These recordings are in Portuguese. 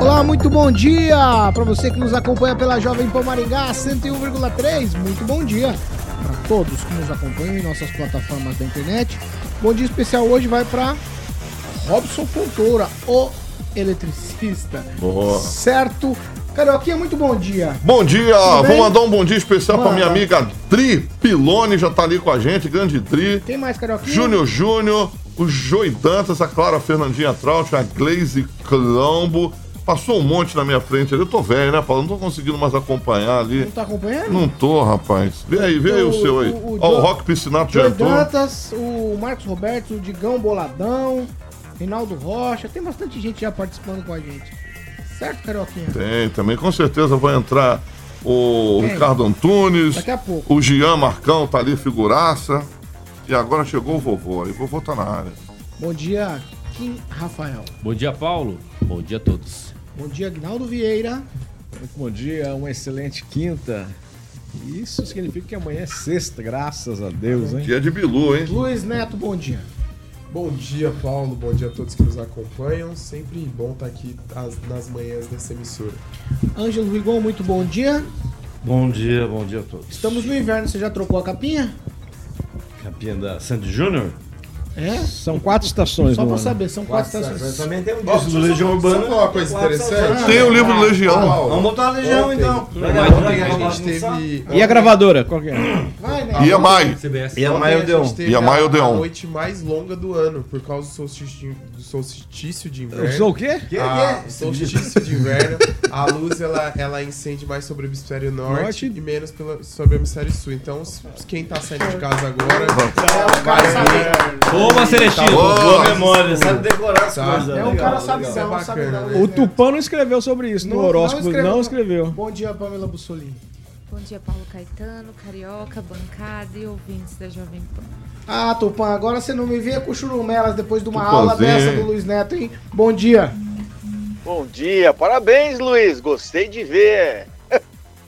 Olá, muito bom dia para você que nos acompanha pela Jovem Pan Maringá 101,3. Muito bom dia para todos que nos acompanham em nossas plataformas da internet. Bom dia especial hoje vai para Robson Fontoura, o eletricista. Boa. Certo? Carioquinha, muito bom dia. Bom dia, vou mandar um bom dia especial Manda. minha amiga Dri Pilone, já tá ali com a gente, grande Dri. Quem mais, Carioquinha? Júnior Júnior, o Joey Dantas, a Clara Fernandinha Traut, a Glaze Clambo. Passou um monte na minha frente ali. Eu tô velho, né, Paulo? Não tô conseguindo mais acompanhar ali. Não tá acompanhando? Não tô, rapaz. Vê aí, vê aí o, O- seu aí. o- o Ó, o Rock Piscinato já entrou. Dantas, o Marcos Roberto, o Digão Boladão, Reinaldo Rocha. Tem bastante gente já participando com a gente. Certo, Carioquinha? Tem, também com certeza vai entrar o Quem? Ricardo Antunes. Daqui a pouco. O Gian Marcão tá ali, figuraça. E agora chegou o vovô. Aí o vovô tá na área. Bom dia, Kim Rafael. Bom dia, Paulo. Bom dia a todos. Bom dia, Agnaldo Vieira. Muito bom dia, uma excelente quinta. Isso significa que amanhã é sexta, graças a Deus, hein? Dia de Bilu, hein? Luiz Neto, bom dia. Bom dia, Paulo. Bom dia a todos que nos acompanham. Sempre bom estar aqui as- nas manhãs dessa emissora. Ângelo Rigon, muito bom dia. Bom dia, bom dia a todos. Estamos no inverno, você já trocou a capinha? Capinha da Sandy Júnior? É? São quatro estações Só ano. saber, são quatro Mas estações. também tem um disco do Legião Urbana. Sabe uma coisa Quatro interessante? estações. Tem o livro do Legião. Vamos botar a Legião então. Ontem Legal, a legal, gente teve. E a gravadora, qual que é? Vai, né? E a Mai. CBS. E a Ontem Maio a deu. gente teve E a Maio a, Odeon. a noite mais longa do ano, por causa do solstício, de inverno. Eu sou o quê? Ah, solstício de inverno, a luz ela, ela incende mais sobre o hemisfério norte, Norte. e menos pela, sobre o hemisfério sul. Então, quem tá saindo de casa agora vai ver. Boa, Celestino. Boa. Boa memória, sabe decorar as Tá. coisas. É um legal, cara sabe legal. não, Isso é sabe não? O. Tupã não escreveu sobre isso no horóscopo, não escreveu. Bom dia, Pamela Bussolini. Bom dia, Paulo Caetano, Carioca, bancada e ouvintes da Jovem Pan. Ah, Tupã, agora você não me vê com churumelas depois de uma aula dessa do Luiz Neto, hein? Bom dia. Bom dia, parabéns Luiz, gostei de ver.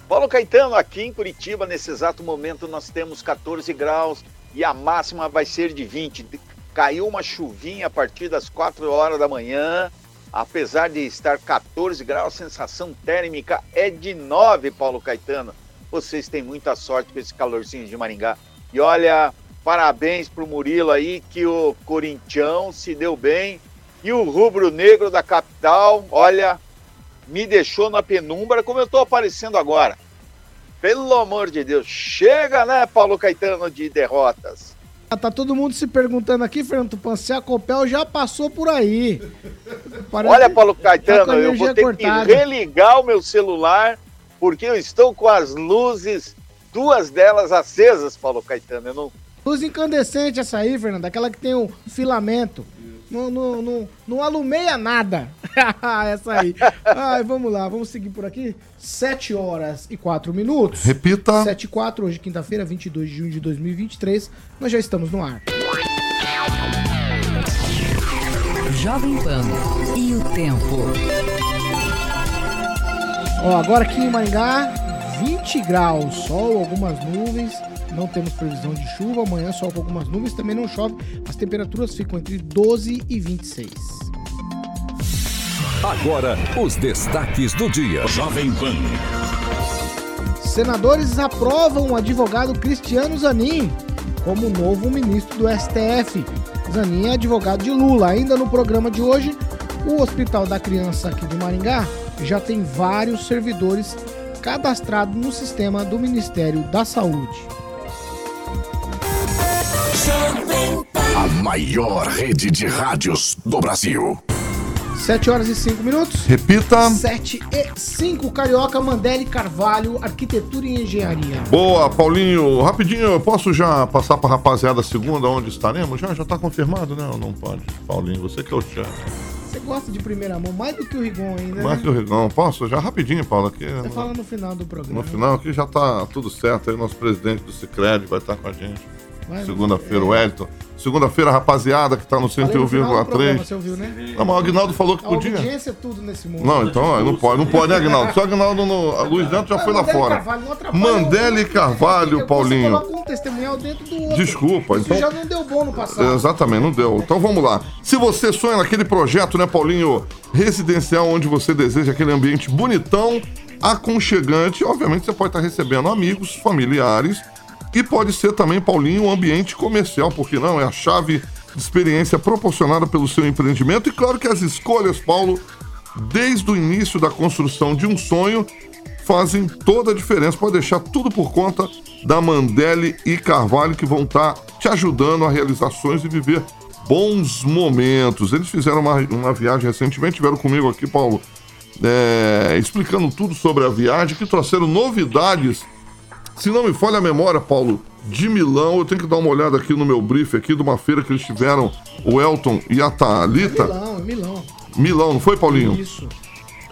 Paulo Caetano, aqui em Curitiba, nesse exato momento, nós temos 14 graus e a máxima vai ser de 20. Caiu uma chuvinha a partir das 4 horas da manhã. Apesar de estar 14 graus, a sensação térmica é de 9, Paulo Caetano. Vocês têm muita sorte com esse calorzinho de Maringá. E olha, parabéns pro Murilo aí, que o Corintião se deu bem. E o rubro-negro da capital, olha, me deixou na penumbra como eu tô aparecendo agora. Pelo amor de Deus, chega, né, Paulo Caetano, de derrotas. Ah, Tá todo mundo se perguntando aqui, Fernando Tupan, se a Copel já passou por aí. Parece- Olha, Paulo tá Caetano, eu vou ter cortada. que religar o meu celular, porque eu estou com as luzes, duas delas acesas, Paulo Caetano. Eu não Luz incandescente essa aí, Fernando, aquela que tem um filamento. Não, não, não, não alumeia nada. essa aí. Ai, vamos lá, vamos seguir por aqui. 7 horas e 4 minutos. Repita. 7 e 4, hoje quinta-feira, 22 de junho de 2023. Nós já estamos no ar. Jovem Pan e o tempo. Ó, agora aqui em Maringá, 20 graus, sol, algumas nuvens. Não temos previsão de chuva. Amanhã, sol com algumas nuvens. Também não chove. As temperaturas ficam entre 12 e 26. Agora, os destaques do dia. Jovem Pan. Senadores aprovam o advogado Cristiano Zanin como novo ministro do STF. Zanin é advogado de Lula. Ainda no programa de hoje, o Hospital da Criança aqui de Maringá já tem vários servidores cadastrados no sistema do Ministério da Saúde. A maior rede de rádios do Brasil. 7 horas e 5 minutos. Repita. 7 e 5, Carioca Mandelli Carvalho, Arquitetura e Engenharia. Boa, Paulinho. Rapidinho, eu posso já passar pra rapaziada segunda onde estaremos? Já, já tá confirmado, né? Ou não pode? Paulinho, você que é o chefe. gosta de primeira mão, mais do que o Rigon ainda, Mais né? que o Rigão. Posso? Já rapidinho, Paulo, aqui. Você fala no final do programa. No final aqui já tá tudo certo. Aí nosso presidente do Cicred vai estar com a gente. Segunda-feira, o Wellington. Segunda-feira, rapaziada que tá no Falei no final do programa, 101,3. Você ouviu, né? Não, mas o Agnaldo falou que A podia. obediência é tudo nesse mundo. Não, então ó, não pode, não pode, né, Agnaldo? Só Agnaldo no. A Luiz Neto já foi lá fora. Carvalho não atrapalha Mandela e Carvalho, Você Paulinho. coloca um testemunhal dentro do outro. Desculpa, Isso então- já não deu bom no passado. Exatamente, não deu. Então vamos lá. Se você sonha naquele projeto, né, Paulinho, residencial onde você deseja aquele ambiente bonitão, aconchegante, obviamente você pode estar recebendo amigos, familiares e pode ser também, Paulinho, um ambiente comercial, porque não? É a chave de experiência proporcionada pelo seu empreendimento e claro que as escolhas, Paulo, desde o início da construção de um sonho fazem toda a diferença. Pode deixar tudo por conta da Mandele e Carvalho que vão estar te ajudando a realizar sonhos e viver bons momentos. Eles fizeram uma, uma viagem recentemente, tiveram comigo aqui, Paulo, é, explicando tudo sobre a viagem, que trouxeram novidades. Se não me falha a memória, Paulo, de Milão, eu tenho que dar uma olhada aqui no meu brief aqui de uma feira que eles tiveram, o Elton e a Thalita. Milão, é Milão. Milão, não foi, Paulinho? Isso.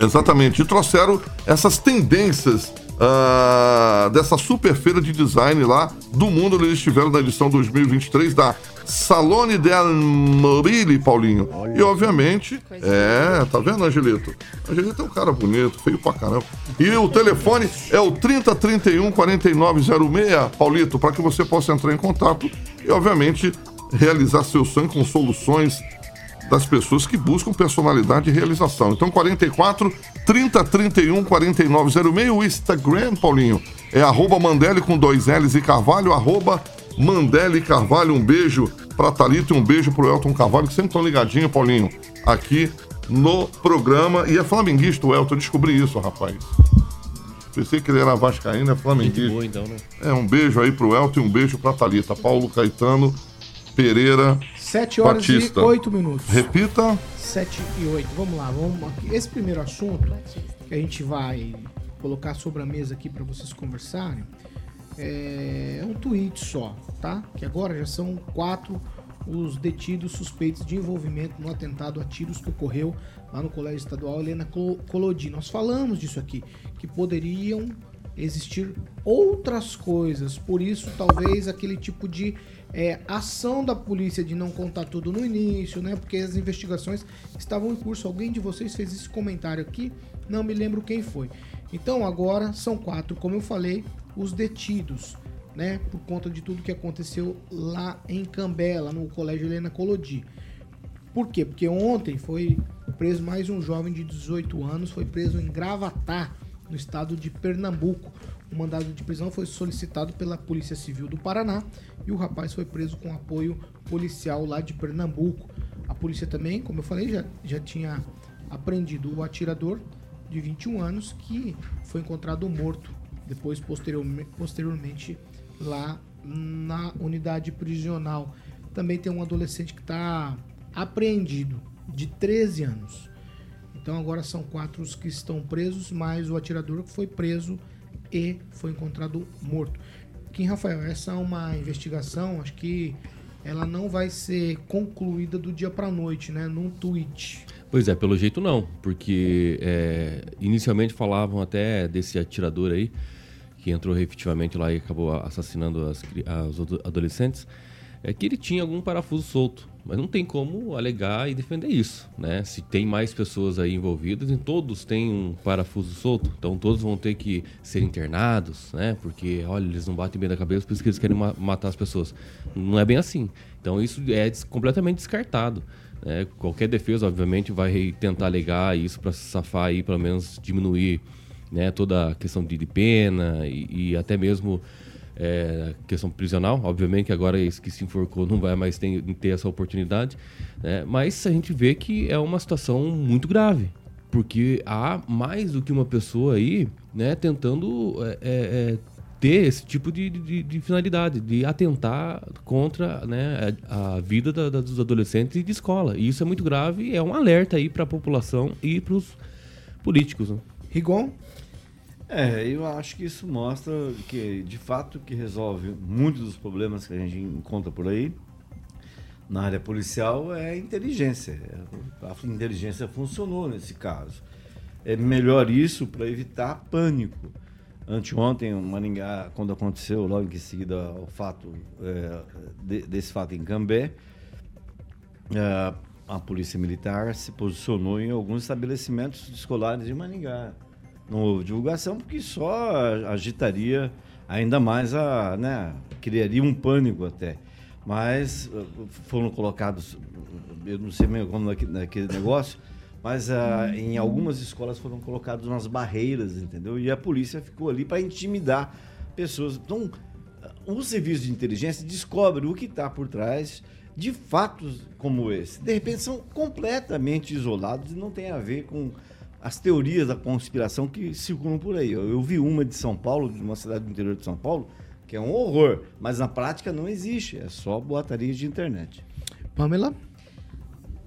Exatamente. E trouxeram essas tendências ah, dessa super feira de design lá do mundo. Eles estiveram na edição 2023 da Salone del Mobile, Paulinho. e obviamente, é, tá vendo, Angelito? Angelito é um cara bonito, feio pra caramba. E o telefone é o 3031 4906, Paulito, para que você possa entrar em contato e, obviamente, realizar seu sonho com soluções das pessoas que buscam personalidade e realização. Então, 44 30 31 4906, o Instagram, Paulinho, é arroba Mandele com dois L's e Carvalho, arroba Mandele Carvalho. Um beijo pra Thalita e um beijo pro Elton Carvalho, que sempre estão ligadinho, Paulinho, aqui no programa. E é flamenguista o Elton, eu descobri isso, rapaz. Pensei que ele era vascaíno, é flamenguista. boa, então, né? É, um beijo aí pro Elton e um beijo pra Thalita. Paulo Caetano Pereira 7 horas Batista. e 8 minutos. Repita. 7 e 8. Vamos lá, vamos aqui. Esse primeiro assunto que a gente vai colocar sobre a mesa aqui para vocês conversarem é um tweet só, tá? Que agora já são quatro os detidos suspeitos de envolvimento no atentado a tiros que ocorreu lá no Colégio Estadual Helena Colo- Colodi. Nós falamos disso aqui, que poderiam existir outras coisas, por isso talvez aquele tipo de é, ação da polícia de não contar tudo no início, né? Porque as investigações estavam em curso. Alguém de vocês fez esse comentário aqui, não me lembro quem foi. Então agora são quatro, como eu falei, os detidos, né? Por conta de tudo que aconteceu lá em Cambela, no Colégio Helena Colodi. Por quê? Porque ontem foi preso mais um jovem de 18 anos, foi preso em Gravatá, no estado de Pernambuco. O mandado de prisão foi solicitado pela Polícia Civil do Paraná e o rapaz foi preso com apoio policial lá de Pernambuco. A polícia também, como eu falei, já, já tinha apreendido o atirador de 21 anos que foi encontrado morto depois posteriorme- posteriormente lá na unidade prisional. Também tem um adolescente que está apreendido de 13 anos. Então agora são quatro os que estão presos, mais o atirador que foi preso e foi encontrado morto. Kim Rafael, essa é uma investigação, acho que ela não vai ser concluída do dia para noite, né? Num tweet. Pois é, pelo jeito não, porque é, inicialmente falavam até desse atirador aí, que entrou efetivamente lá e acabou assassinando as, as ado- adolescentes, é que ele tinha algum parafuso solto. Mas não tem como alegar e defender isso, né? Se tem mais pessoas aí envolvidas, e todos têm um parafuso solto, então todos vão ter que ser internados, né? Porque, olha, eles não batem bem da cabeça, por isso que eles querem ma- matar as pessoas. Não é bem assim. Então isso é des- completamente descartado. né? Qualquer defesa, obviamente, vai tentar alegar isso para se safar aí, pelo menos diminuir né, toda a questão de, de pena e, e até mesmo é, questão prisional. Obviamente que agora esse que se enforcou não vai mais ter, ter essa oportunidade. né? Mas a gente vê que é uma situação muito grave. Porque há mais do que uma pessoa aí né, tentando é, é, é, ter esse tipo de, de, de finalidade, de atentar contra né, a, a vida da- da- dos adolescentes e de escola. E isso é muito grave é um alerta aí para a população e para os políticos. Né? Rigon? É, eu acho que isso mostra que, de fato, que resolve muitos dos problemas que a gente encontra por aí. na área policial é inteligência. A inteligência funcionou nesse caso. É melhor isso para evitar pânico. Anteontem, em Maringá, quando aconteceu, logo em seguida o fato é, de- desse fato em Cambé, é, a polícia militar se posicionou em alguns estabelecimentos escolares de Maringá. Houve divulgação porque só agitaria ainda mais a, né, criaria um pânico até. Mas foram colocados, eu não sei como naque- naquele negócio, mas ah, em algumas escolas foram colocadas umas barreiras, entendeu? E a polícia ficou ali para intimidar pessoas. Então, o serviço de inteligência descobre o que está por trás de fatos como esse. De repente são completamente isolados e não tem a ver com as teorias da conspiração que circulam por aí. Eu, eu vi uma de São Paulo, de uma cidade do interior de São Paulo, que é um horror, mas na prática não existe, é só boataria de internet. Pamela?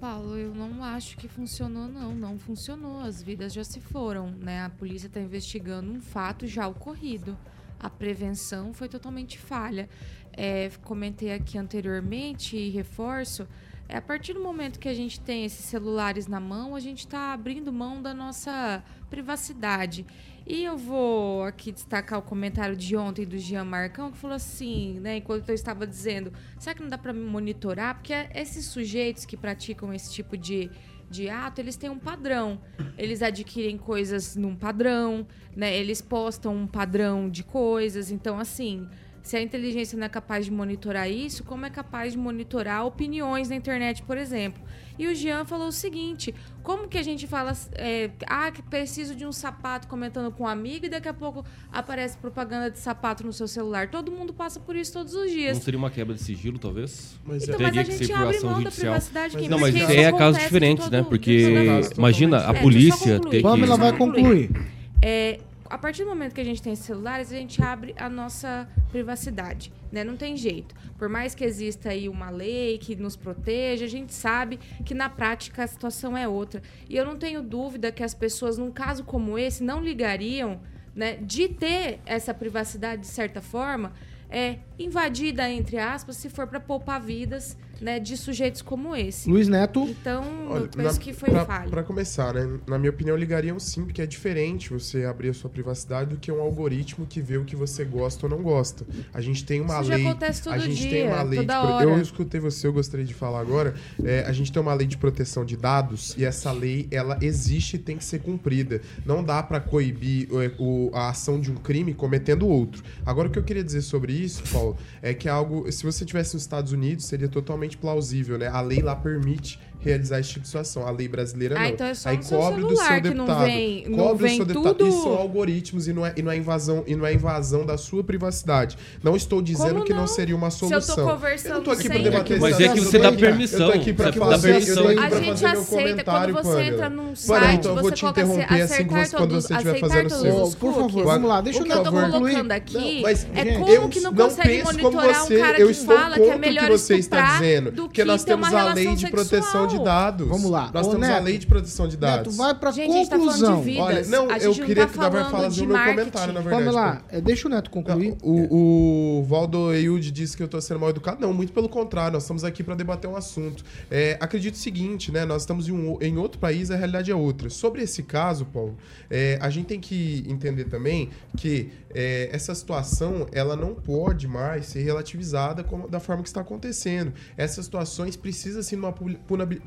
Paulo, eu não acho que funcionou, não. Não funcionou. As vidas já se foram, né? A polícia está investigando um fato já ocorrido. A prevenção foi totalmente falha. É, comentei aqui anteriormente e reforço. É a partir do momento que a gente tem esses celulares na mão, a gente está abrindo mão da nossa privacidade. E eu vou aqui destacar o comentário de ontem do Jean Marcão, que falou assim, né, enquanto eu estava dizendo, será que não dá para monitorar? Porque esses sujeitos que praticam esse tipo de, de ato, eles têm um padrão. Eles adquirem coisas num padrão, né? Eles postam um padrão de coisas. Então, assim, se a inteligência não é capaz de monitorar isso, como é capaz de monitorar opiniões na internet, por exemplo? E o Jean falou o seguinte: como que a gente fala, é, ah, que preciso de um sapato comentando com um amigo e daqui a pouco aparece propaganda de sapato no seu celular? Todo mundo passa por isso todos os dias. Não seria uma quebra de sigilo, talvez? Mas Então, Teria mas a gente abre mão da judicial. privacidade. Mas Não, mas é de diferentes, todo- né? Porque caso imagina a É, polícia só concluir. ter que. Pamela vai concluir. concluir. É, a partir do momento que a gente tem celulares, a gente abre a nossa privacidade, né? Não tem jeito. Por mais que exista aí uma lei que nos proteja, a gente sabe que na prática a situação é outra. E eu não tenho dúvida que as pessoas, num caso como esse, não ligariam, né, de ter essa privacidade de certa forma, é invadida entre aspas, se for para poupar vidas, né, de sujeitos como esse. Luiz Neto. Então, Olha, eu penso na- que foi pra, falha. Pra começar, né? Na minha opinião, ligariam sim, porque é diferente você abrir a sua privacidade do que um algoritmo que vê o que você gosta ou não gosta. A gente tem uma Isso já lei. acontece todo a gente dia, tem uma lei. toda de hora. Eu escutei você, eu gostaria de falar agora. É, a gente tem uma lei de proteção de dados e essa lei ela existe e tem que ser cumprida. Não dá pra coibir é, o- a ação de um crime cometendo outro. Agora, o que eu queria dizer sobre isso, Paulo, é que é algo. Se você tivesse nos Estados Unidos, seria totalmente plausível, né? A lei lá permite realizar esse tipo de situação. A lei brasileira Ah, não. então é só Aí no seu cobre do seu que não deputado. vem- não cobre vem do seu deputado. tudo- E são algoritmos e não, é, e não é invasão e não é invasão da sua privacidade. Não estou dizendo Como que não? não? seria uma Se eu tô solução. conversando não tô aqui para debater Mas é que você eu dá permissão. Eu tô aqui para Você fazer, eu permissão. tô aqui A gente fazer meu aceita comentário, quando você entra num site, então eu vou você te assim, interromper assim você, quando você estiver fazendo o seu. os Por favor, vamos lá, deixa o o eu concluir. colocando aqui Não, mas, é como eu que não não consegue penso como monitorar você, um cara eu que estou fala que é contra o que melhor você está estuprar dizendo, do porque que nós ter uma temos a relação lei de proteção de dados. Vamos lá. Nós Ô, temos a Neto, lei de proteção de Neto, dados. vai pra Gente, a gente tá falando conclusão. de vidas. Olha, não, a gente eu não queria tá que falando fazer de o meu marketing. comentário, na verdade. Vamos lá, é, deixa o Neto concluir. O, o Valdo Eilde disse que eu tô sendo mal educado. Não, muito pelo contrário, nós estamos aqui para debater um assunto. É, acredito o seguinte, né? Nós estamos em, um, em outro país, a realidade é outra. Sobre esse caso, Paulo, é, a gente tem que entender também que é, essa situação ela não pode mais ser relativizada como- da forma que está acontecendo. Essas situações precisam sim de uma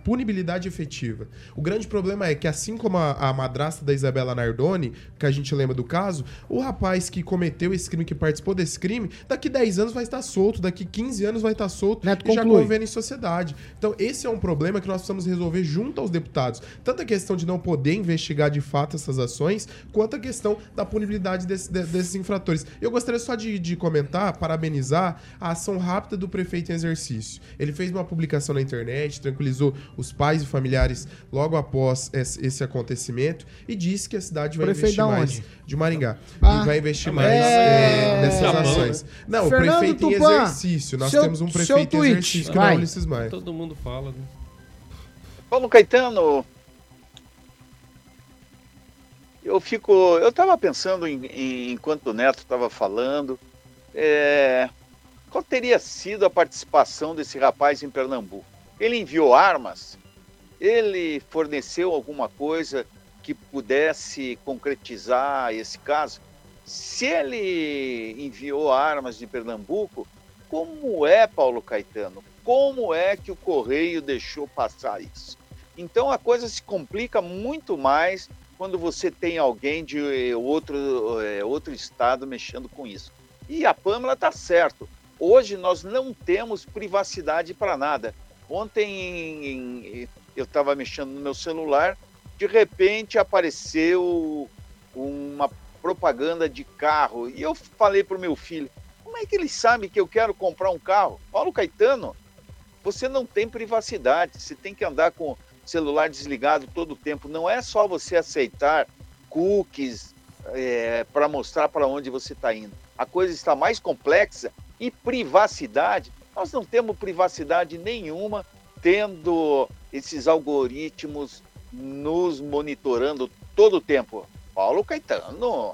punibilidade efetiva. O grande problema é que, assim como a, a madrasta da Isabela Nardoni, que a gente lembra do caso, o rapaz que cometeu esse crime, que participou desse crime, daqui 10 anos vai estar solto, daqui 15 anos vai estar solto Neto, e já conclui. convivendo em sociedade. Então, esse é um problema que nós precisamos resolver junto aos deputados. Tanto a questão de não poder investigar de fato essas ações, quanto a questão da punibilidade desse- de- desses infratores. Eu gostaria só de, de comentar, parabenizar a ação rápida do prefeito em exercício. Ele fez uma publicação na internet, tranquilizou os pais e familiares logo após esse, acontecimento e disse que a cidade vai Prefeito investir mais de Maringá. Ah, e vai investir é, mais é, é, nessas Japão, ações. Não, Fernando o prefeito em Tupã, exercício. Nós seu- temos um prefeito em exercício que não vai. é Ulisses Maia. Todo mundo fala, né? Paulo Caetano, eu fico. Eu estava pensando em, em- enquanto o Neto estava falando. é, qual teria sido a participação desse rapaz em Pernambuco? Ele enviou armas? Ele forneceu alguma coisa que pudesse concretizar esse caso? Se ele enviou armas de Pernambuco, como é, Paulo Caetano? Como é que o Correio deixou passar isso? Então a coisa se complica muito mais quando você tem alguém de outro, é, outro estado mexendo com isso. E a Pâmela está certo. Hoje nós não temos privacidade para nada. Ontem eu estava mexendo no meu celular, de repente apareceu uma propaganda de carro e eu falei para o meu filho: como é que ele sabe que eu quero comprar um carro? Paulo Caetano, você não tem privacidade, você tem que andar com o celular desligado todo o tempo. Não é só você aceitar cookies é, para mostrar para onde você está indo. A coisa está mais complexa e privacidade, nós não temos privacidade nenhuma tendo esses algoritmos nos monitorando todo o tempo. Paulo Caetano.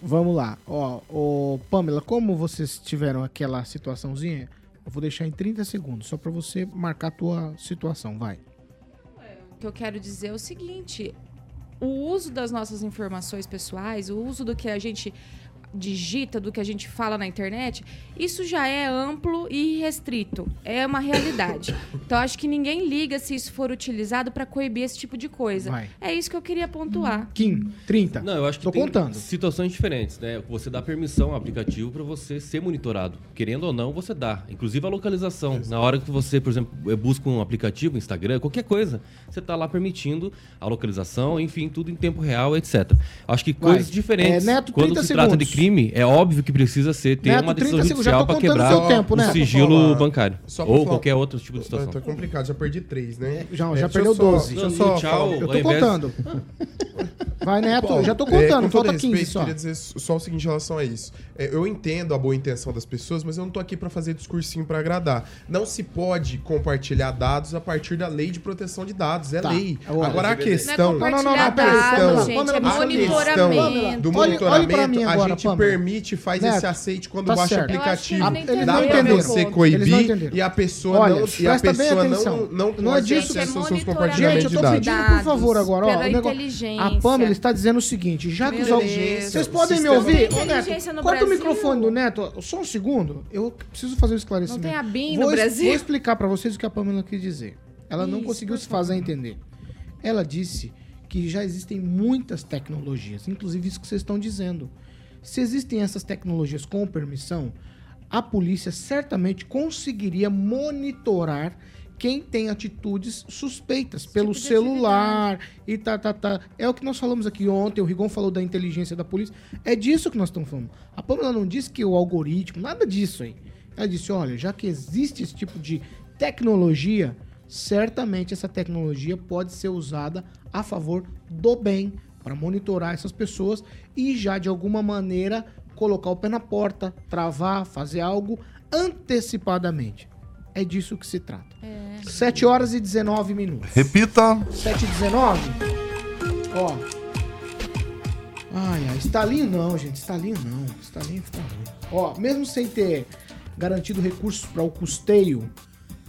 Vamos lá. Ó, ó, Pamela, como vocês tiveram aquela situaçãozinha, eu vou deixar em 30 segundos, só para você marcar a tua situação, vai. O que eu quero dizer é o seguinte: o uso das nossas informações pessoais, o uso do que a gente digita, do que a gente fala na internet, isso já é amplo e restrito. É uma realidade. Então, acho que ninguém liga se isso for utilizado para coibir esse tipo de coisa. Vai. É isso que eu queria pontuar. Kim, 30. Não, eu acho que Tô tem contando. situações diferentes, né? Você dá permissão ao aplicativo para você ser monitorado. Querendo ou não, você dá. Inclusive a localização. Na hora que você, por exemplo, busca um aplicativo, Instagram, qualquer coisa, você tá lá permitindo a localização, enfim, tudo em tempo real, etc. Acho que Vai. coisas diferentes. É, Neto, Quando 30 se trata de segundos. Crime, é óbvio que precisa ser ter Neto, uma 30 decisão judicial para quebrar tempo, né? o sigilo falar- bancário. Ou falar- qualquer outro tipo de situação. Tá complicado, já perdi três, né? Já, É, já perdeu eu só- 12. Deixa eu só tchau, Eu tô invés- contando. Vai, Neto, Paulo, já tô é, contando, todo falta 15 respeito, só. queria dizer só o seguinte em relação a isso. É, eu entendo a boa intenção das pessoas, mas eu não tô aqui para fazer discursinho para agradar. Não se pode compartilhar dados a partir da lei de proteção de dados. É Tá. lei. Ó, Agora a Não é questão. Não, não, não, não, peraí, gente, é monitoramento. do Olhe- olhe pra monitoramento, mim a agora, gente Pamela. permite, faz Neto, esse aceite quando tá baixa o aplicativo. eles Dá não pra entenderam. você coibir e a pessoa Olha, não, e a pessoa não, não Não é disso- seus Gente, compartilhamentos Gente, eu tô pedindo, por favor, agora, ó. Negócio-. A Pamela está dizendo o seguinte: já que os. Vocês podem me ouvir? Ô, Neto, corta o microfone do Neto, só um segundo. Eu preciso fazer um esclarecimento. Não tem a BIM vou, no Brasil? Vou explicar pra vocês o que a Pamela quis dizer. Ela não Isso, conseguiu se fazer entender. Ela disse que já existem muitas tecnologias, inclusive isso que vocês estão dizendo. Se existem essas tecnologias com permissão, a polícia certamente conseguiria monitorar quem tem atitudes suspeitas pelo tipo celular e tá, tá, tá. É o que nós falamos aqui ontem, o Rigon falou da inteligência da polícia. É disso que nós estamos falando. A Pamela não disse que o algoritmo, nada disso aí. Ela disse, olha, já que existe esse tipo de tecnologia, certamente essa tecnologia pode ser usada a favor do bem, para monitorar essas pessoas e já de alguma maneira colocar o pé na porta, travar, fazer algo antecipadamente. É disso que se trata. 7 horas e 19 minutos. Repita. 7 e 19? Ó. Ai, ai, estalinho não, gente. Estalinho não. Estalinho fica ruim. Ó, mesmo sem ter garantido recursos para o custeio,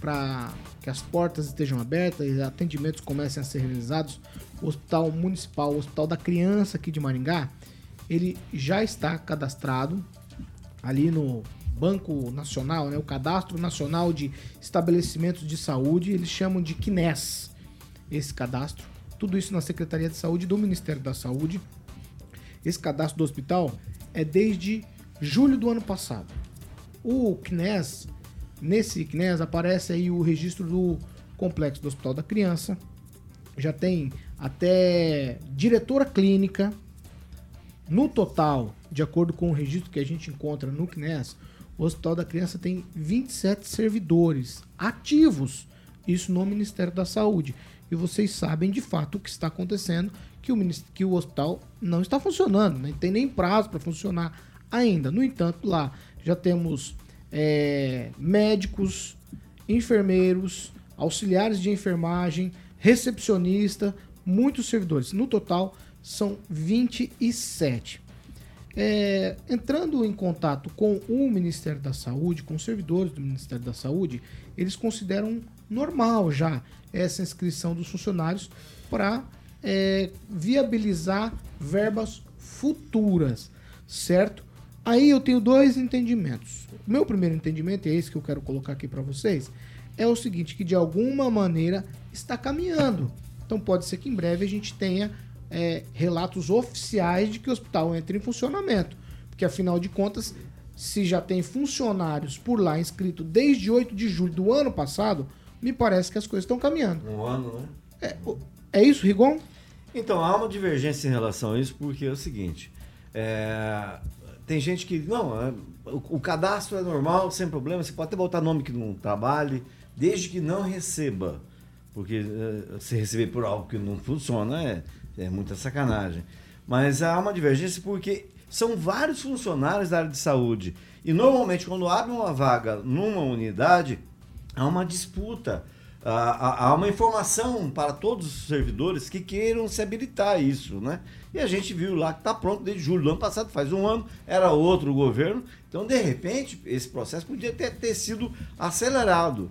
para que as portas estejam abertas e atendimentos comecem a ser realizados, o Hospital Municipal, o Hospital da Criança aqui de Maringá, ele já está cadastrado ali no Banco Nacional, né, o Cadastro Nacional de Estabelecimentos de Saúde, eles chamam de CNES, esse cadastro. Tudo isso na Secretaria de Saúde do Ministério da Saúde. Esse cadastro do hospital é desde julho do ano passado. O CNES, nesse CNES aparece aí o registro do complexo do Hospital da Criança. Já tem até diretora clínica. No total, de acordo com o registro que a gente encontra no CNES, o Hospital da Criança tem 27 servidores ativos, isso no Ministério da Saúde. E vocês sabem de fato o que está acontecendo, que o, que o hospital não está funcionando, nem tem nem prazo para funcionar ainda. No entanto, lá já temos é, médicos, enfermeiros, auxiliares de enfermagem, recepcionista, muitos servidores. No total, são 27. É, entrando em contato com o Ministério da Saúde, com os servidores do Ministério da Saúde, eles consideram normal já essa inscrição dos funcionários para é, viabilizar verbas futuras, certo? Aí eu tenho dois entendimentos. Meu primeiro entendimento, é esse que eu quero colocar aqui para vocês, é o seguinte, que de alguma maneira está caminhando. Então pode ser que em breve a gente tenha é, relatos oficiais de que o hospital entre em funcionamento. Porque afinal de contas, se já tem funcionários por lá inscritos desde 8 de julho do ano passado, me parece que as coisas estão caminhando. Um ano, né? É, é isso, Rigon? Então, há uma divergência em relação a isso, porque é o seguinte: é, tem gente que. Não, é, o, o, cadastro é normal, sem problema, você pode até botar nome que não trabalhe, desde que não receba. Porque é, se receber por algo que não funciona é, é muita sacanagem. Mas há uma divergência porque são vários funcionários da área de saúde. E normalmente, quando abre uma vaga numa unidade, há uma disputa. Há, há uma informação para todos os servidores que queiram se habilitar a isso, né? E a gente viu lá que está pronto desde julho do ano passado, faz um ano, era outro governo. Então, de repente, esse processo podia ter, ter sido acelerado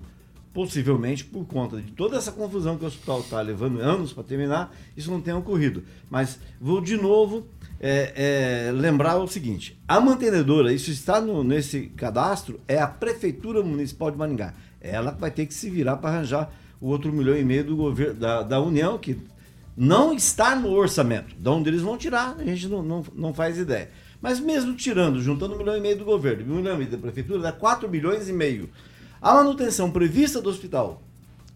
possivelmente por conta de toda essa confusão que o hospital está levando anos para terminar, isso não tenha ocorrido. Mas vou de novo é, é, lembrar o seguinte: a mantenedora, isso está no, nesse cadastro, é a Prefeitura Municipal de Maringá. Ela vai ter que se virar para arranjar o outro milhão e meio do governo da, da União, que não está no orçamento. De onde eles vão tirar, a gente não, não, não faz ideia. Mas mesmo tirando, juntando um milhão e meio do governo um milhão e meio da prefeitura, dá 4 milhões e meio. A manutenção prevista do hospital,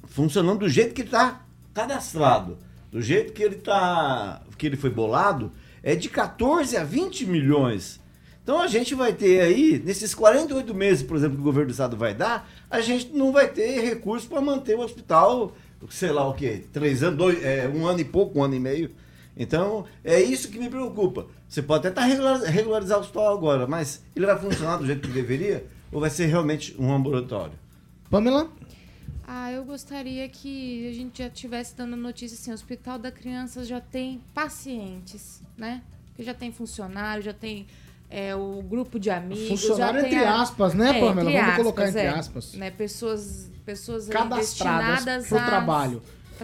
funcionando do jeito que ele está cadastrado, do jeito que ele tá, que ele foi bolado, é de 14 a 20 milhões. Então a gente vai ter aí, nesses 48 meses, por exemplo, que o governo do estado vai dar, a gente não vai ter recurso para manter o hospital, sei lá o quê, três anos, dois, é, um ano e pouco, um ano e meio. Então, é isso que me preocupa. Você pode até regularizar, regularizar o hospital agora, mas ele vai funcionar do jeito que deveria? Ou vai ser realmente um ambulatório? Pamela? Ah, eu gostaria que a gente já tivesse dando notícia assim, o Hospital da Criança já tem pacientes, né? Que já tem funcionário, já tem é, o grupo de amigos. Funcionário já entre a... aspas, né, é, Pamela? Vamos aspas, colocar entre é, aspas. Né, pessoas, pessoas cadastradas para o trabalho.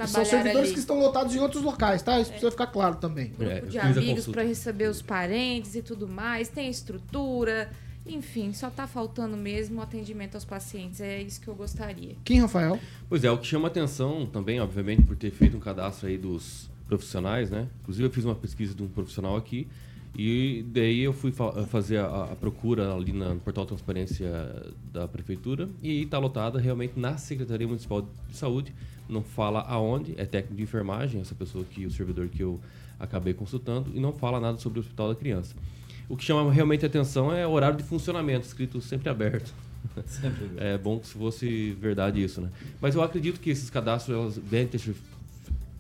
São servidores ali. que estão lotados em outros locais, tá? Isso é. precisa ficar claro também. Grupo é, de amigos para receber os parentes e tudo mais. Tem estrutura, enfim, só está faltando mesmo o atendimento aos pacientes. É isso que eu gostaria. Quem, Rafael? Pois é, o que chama atenção também, obviamente, por ter feito um cadastro aí dos profissionais, né? Inclusive eu fiz uma pesquisa de um profissional aqui e daí eu fui fa fazer a, a, procura ali na, no portal Transparência da Prefeitura e está lotada realmente na Secretaria Municipal de Saúde. Não fala aonde, é técnico de enfermagem, essa pessoa que, o servidor que eu acabei consultando, e não fala nada sobre o Hospital da Criança. O que chama realmente atenção é o horário de funcionamento, escrito sempre aberto. Sempre é bom que se fosse verdade isso, né? Mas eu acredito que esses cadastros elas devem ter,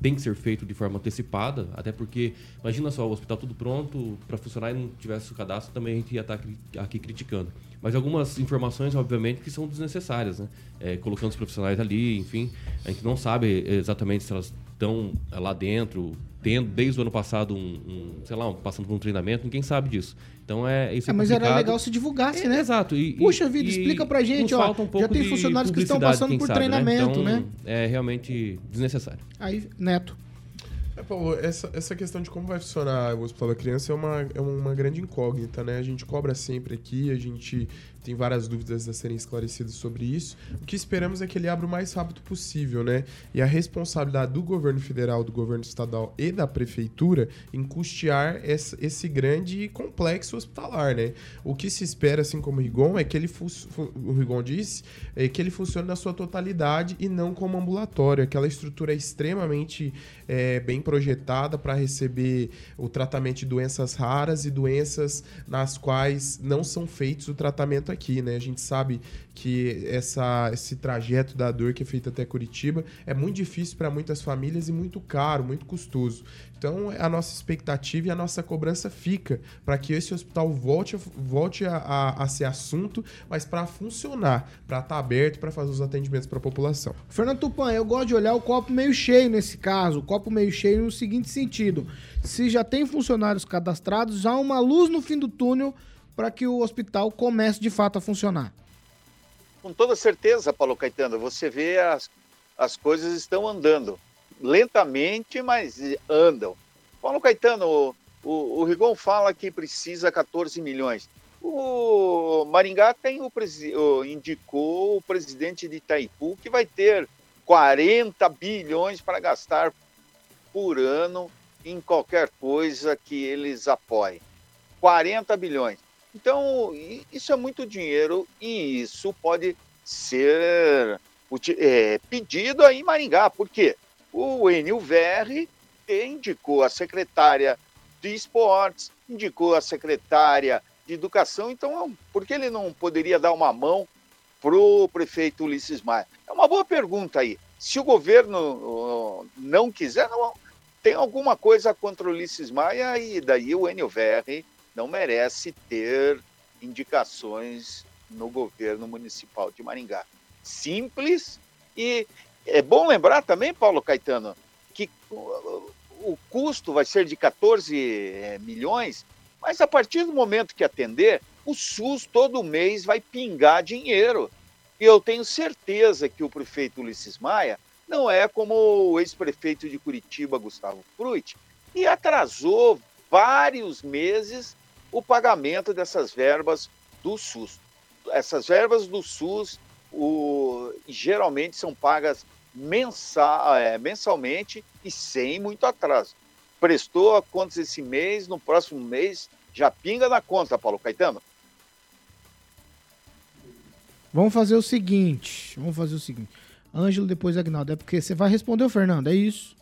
tem que ser feito de forma antecipada, até porque, imagina só, o hospital tudo pronto para funcionar e não tivesse o cadastro, também a gente ia estar tá aqui criticando. Mas algumas informações, obviamente, que são desnecessárias, né? É, colocando os profissionais ali, enfim, a gente não sabe exatamente se elas estão lá dentro, tendo desde o ano passado um, um, sei lá, um, passando por um treinamento, ninguém sabe disso. Então é isso. É, é mas era legal se divulgasse, é, né? Exato. E, Puxa vida, e, explica pra gente, ó. Um já tem funcionários que estão passando por sabe, treinamento, né? Então, né? É realmente desnecessário. Aí, Neto. É, Paulo, essa, essa questão de como vai funcionar o Hospital da Criança é uma, é uma grande incógnita, né? A gente cobra sempre aqui, a gente tem várias dúvidas a serem esclarecidas sobre isso. O que esperamos é que ele abra o mais rápido possível, né? E a responsabilidade do governo federal, do governo estadual e da prefeitura em custear esse, grande complexo hospitalar, né? O que se espera, assim como o Rigon, é que ele, o Rigon disse, é que ele funcione na sua totalidade e não como ambulatório. Aquela estrutura extremamente é, bem projetada para receber o tratamento de doenças raras e doenças nas quais não são feitos o tratamento aqui, né? A gente sabe que essa, esse trajeto da dor que é feito até Curitiba é muito difícil para muitas famílias e muito caro, muito custoso. Então, a nossa expectativa e a nossa cobrança fica para que esse hospital volte, volte a, a, a ser assunto, mas para funcionar, para estar aberto para fazer os atendimentos para a população. Fernando Tupan, eu gosto de olhar o copo meio cheio nesse caso. O copo meio cheio no seguinte sentido: se já tem funcionários cadastrados, há uma luz no fim do túnel para que o hospital comece de fato a funcionar. Com toda certeza, Paulo Caetano, você vê as, as coisas estão andando lentamente, mas andam. Paulo Caetano, o, o, o Rigon fala que precisa 14 milhões. O Maringá tem o, o, indicou o presidente de Itaipu que vai ter 40 bilhões para gastar por ano em qualquer coisa que eles apoiem. 40 bilhões. Então, isso é muito dinheiro e isso pode ser é, pedido aí em Maringá. Por quê? O Verri indicou a secretária de esportes, indicou a secretária de educação, então por que ele não poderia dar uma mão para o prefeito Ulisses Maia? É uma boa pergunta aí. Se o governo não quiser, não, tem alguma coisa contra o Ulisses Maia e daí o Verri não merece ter indicações no governo municipal de Maringá. Simples e é bom lembrar também, Paulo Caetano, que o custo vai ser de 14 é, milhões, mas a partir do momento que atender, o SUS todo mês vai pingar dinheiro. E eu tenho certeza que o prefeito Ulisses Maia não é como o ex-prefeito de Curitiba, Gustavo Fruit, e atrasou vários meses o pagamento dessas verbas do SUS. Essas verbas do SUS o, geralmente são pagas mensal, é, mensalmente e sem muito atraso. Prestou a contas esse mês, no próximo mês já pinga na conta, Paulo Caetano. Vamos fazer o seguinte, vamos fazer o seguinte. Ângelo, depois Agnaldo. É porque você vai responder o Fernando, é isso.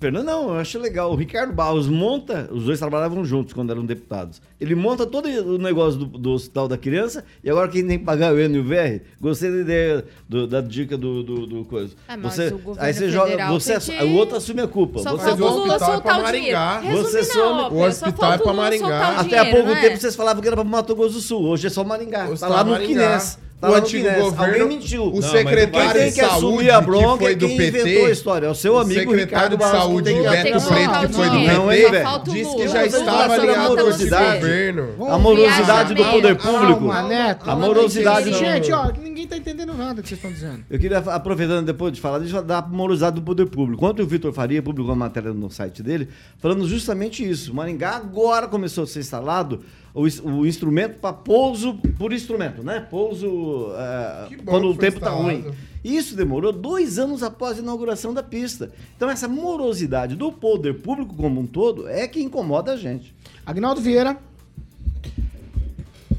Fernando, não, eu acho legal. O Ricardo Barros monta, os dois trabalhavam juntos quando eram deputados. Ele monta todo o negócio do, do Hospital da Criança e agora quem tem que pagar é o NUVR. Gostei da ideia, do, da dica do, do, do coisa. É, mas você, aí você joga, você, que... o outro assume a culpa. Só você falta o Lula hospital é pra Maringá. dinheiro. Você some- o hospital é pra Maringá. Até há pouco não é? tempo vocês falavam que era pra Mato Grosso do Sul. Hoje é só Maringá. Hoje Tá tá lá no. Quinés. Tá o antigo Quinés. governo, Alguém mentiu. o Não, secretário de que saúde, a bronca que foi é do quem PT, inventou a história. É o seu o amigo secretário Ricardo de saúde, que Beto. Preto, que foi do Não, PT, hein, o disse que já estava alinhado com o esse morosidade. governo. A morosidade do poder público. Calma, Neto. A morosidade Gente, do- Gente, ó, ninguém tá entendendo nada que vocês estão dizendo. Eu queria, aproveitando depois de falar disso, dar a morosidade do poder público. Ontem o Vitor Faria publicou uma matéria no site dele falando justamente isso. Maringá agora começou a ser instalado o, o instrumento para pouso por instrumento, né? Pouso é, quando o tempo está ruim. instalado. Isso demorou dois anos após a inauguração da pista. Então essa morosidade do poder público como um todo é que incomoda a gente. Agnaldo Vieira.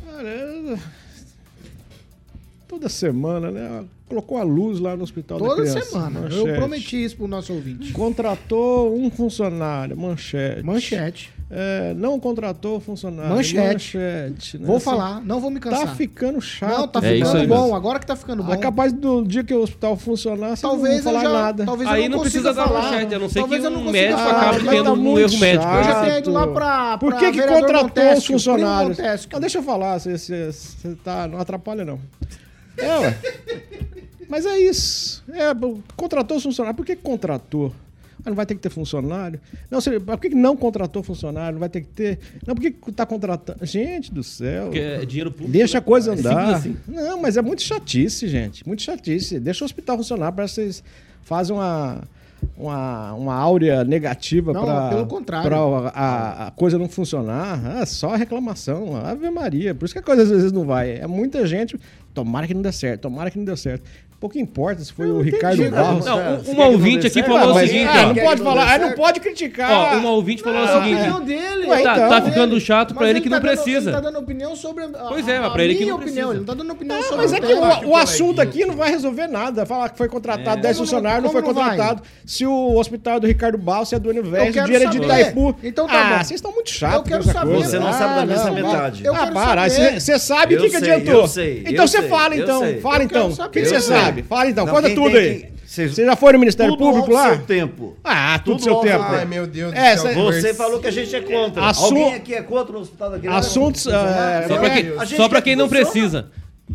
Cara, é- toda semana, né? Colocou a luz lá no hospital da Toda semana. Eu Manchete. prometi isso pro nosso ouvinte. Contratou um funcionário, manchete. Manchete. É, não contratou funcionário. Manchete. manchete né? Vou Assim, falar, não vou me cansar. Tá ficando chato. Não, tá É ficando bom. mesmo. Agora que tá ficando bom. É capaz do dia que o hospital funcionar, você Talvez não eu falar já, nada. talvez Aí eu não não precisa consiga dar falar. manchete, a não ser talvez que eu não um consiga médico falar. acabe tendo tá um muito erro médico. Eu já tinha ido lá pra, Por pra que, que vereador contratou Montesquieu, os funcionários? Não, deixa eu falar, você, você, você tá, não atrapalha não. É, ué. Mas é isso. É, contratou os funcionários. Por que contratou? Ah, não vai ter que ter funcionário? Não, você, por que não contratou funcionário? Não vai ter que ter. Não, por que que tá contratando? Gente do céu. Porque é dinheiro público. Deixa a né? coisa É andar. assim. Não, mas é muito chatice, gente. Muito chatice. Deixa o hospital funcionar. Parece que vocês fazem uma, uma, uma áurea negativa para pelo contrário. a, a- a coisa não funcionar. É só reclamação. Ave Maria. Por isso que a coisa às vezes não vai. É muita gente. Tomara que não dê certo. Tomara que não dê certo. Pouco importa se foi o Ricardo Barros. Não, um- quer uma ouvinte não aqui certo? falou o mas, seguinte, ah, ó. não pode não falar, dê ah, não pode criticar. Ó, uma ouvinte falou o É a seguinte. opinião dele. Ué, Tá, então, tá dele. ficando chato pra Mas ele que tá não dando- precisa. Ele tá dando opinião sobre a, Pois é, mas pra ele que não opinião. precisa. Ele não tá dando opinião Ah, sobre mas o é que o, o assunto aqui não vai resolver nada. Falar que foi contratado 10 Como não- funcionários, não foi não contratado. Se o hospital do Ricardo Balsa é do Universo, o dinheiro é de. Itaipu. Então tá ah, bom. vocês estão muito chatos. Eu quero saber. Você não Ah, sabe da não. metade. Ah, para. Você sabe o que, adiantou? então você fala, então. Fala então. O que, você sei. Sabe? Fala então. Não, Conta tudo aí. que- Vocês- já foi no Ministério Tudo Público lá? seu tempo. Ah, tudo Tudo seu ao tempo. Ai, meu Deus do É, céu. cê- Você falou que a gente é contra. Assu- Alguém aqui é contra o hospital da criança? Assuntos. é, Só pra é, quem, só quem não precisa.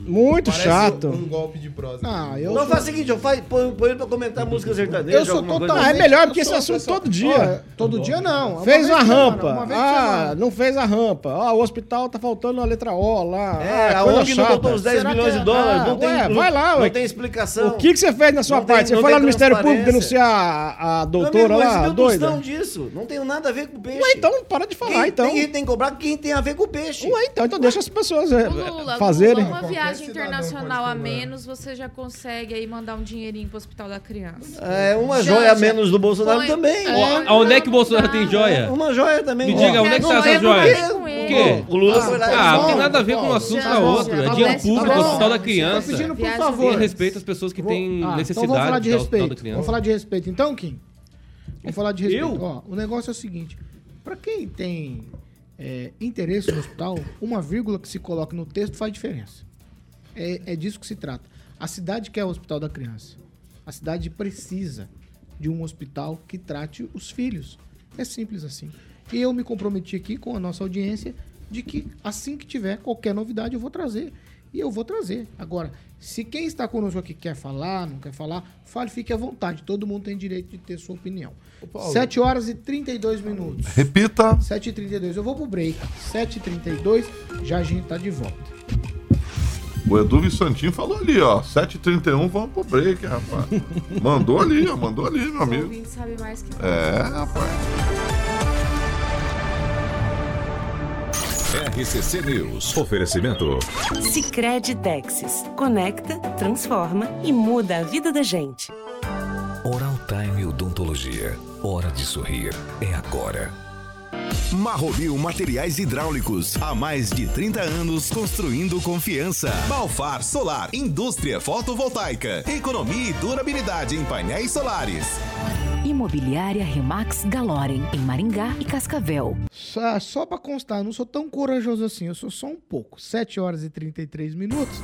Muito Parece chato. um golpe de prosa. Ah, eu Não, sou- faz o seguinte, eu faço, põe, põe ele pra comentar música sertaneja. Eu sou Ah, é melhor porque esse assunto todo dia. Olha, todo dia não. Fez uma semana, rampa. uma Ah, não fez a rampa. Ah, o hospital tá faltando a letra O lá. É, ah, a ONG não botou os 10 Será milhões que- de dólares. Ah, não tem, ué, não, vai lá, não ué. tem explicação. O que, que você fez na sua Não tem- parte? Você não foi lá tem no Ministério Público denunciar a, doutora amigo, lá, Meu doida? tostão disso. Não tem nada a ver com peixe. Ué, então para de falar, quem, então. Tem, tem que cobrar quem tem a ver com o peixe. Ué, então, então deixa as pessoas é, fazerem. Uma Qualquer viagem internacional a menos, você já consegue aí mandar um dinheirinho pro Hospital da Criança. É, uma Já, joia já. a menos do Bolsonaro Põe- também. É. Aonde é que o Bolsonaro tem joia? Uma joia também. Me Ó, diga, onde é que Não tá essa tem joia? a O quê? O Lula foi lá e Ah, não tem nada a ver com um assunto com já, outro. já, É tá dia público, tá. Hospital da Tô Criança. pedindo, por Viagem favor. Tem respeito às pessoas que Vou- têm Ah, então vamos necessidade falar de do Hospital da respeito. Criança. Vamos falar de respeito. Então, Kim, vamos falar de respeito. Eu? Ó, o negócio é o seguinte. Pra quem tem é, interesse no hospital, uma vírgula que se coloca no texto faz diferença. É, é disso que se trata. A cidade quer o Hospital da Criança. A cidade precisa de um hospital que trate os filhos. É simples assim. E eu me comprometi aqui com a nossa audiência de que assim que tiver qualquer novidade eu vou trazer. E eu vou trazer. Agora, se quem está conosco aqui quer falar, não quer falar, fale, fique à vontade. Todo mundo tem direito de ter sua opinião. 7 horas e 32 minutos. Repita. 7h32. Eu vou pro break. 7h32, já a gente tá de volta. O Edu Vicentinho falou ali, ó. 7h31, vamos pro break, rapaz. Mandou ali, ó. Mandou ali, meu amigo. sabe mais que É, rapaz. RCC News. Oferecimento. Sicredi Texas. Conecta, transforma e muda a vida da gente. Oral Time Odontologia. Hora de sorrir. É agora. Marromil Materiais Hidráulicos. Há mais de 30 anos construindo confiança. Balfar Solar. Indústria fotovoltaica. Economia e durabilidade em painéis solares. Imobiliária Remax Galorem, em Maringá e Cascavel. Só, só pra constar, não sou tão corajoso assim, eu sou só um pouco. 7 horas e 33 minutos.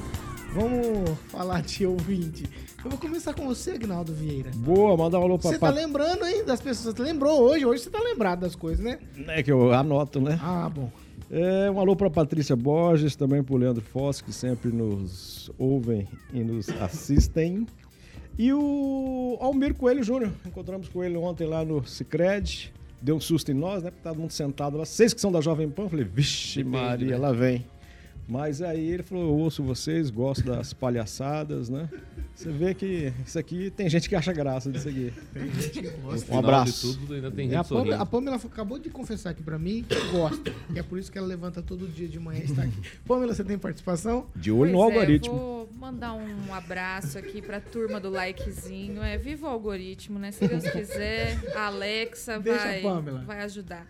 Vamos falar de ouvinte. Eu vou começar com você, Agnaldo Vieira. Boa, manda um alô pra Você tá lembrando, hein, das pessoas. Você lembrou hoje, hoje você tá lembrado das coisas, né? É que eu anoto, né? Ah, bom. É, um alô para Patrícia Borges, também para o Leandro Foss, que sempre nos ouvem e nos assistem. E o Almir Coelho Júnior. Encontramos com ele ontem lá no Cicred. Deu um susto em nós, né? Porque todo mundo sentado lá. Vocês que são da Jovem Pan. Eu falei, vixe Maria, lá vem. Mas aí ele falou, eu ouço vocês, gosto das palhaçadas, né? Você vê que isso aqui tem gente que acha graça disso aqui. No Um final abraço. de tudo, ainda tem É, a, gente Pamela, a Pamela acabou de confessar aqui pra mim que gosta. E é por isso que ela levanta todo dia de manhã e está aqui. Pamela, você tem participação? De olho no Pois é, algoritmo. vou mandar um abraço aqui pra turma do likezinho. É viva o algoritmo, né? Se Deus quiser, a Alexa Deixa a vai, vai ajudar.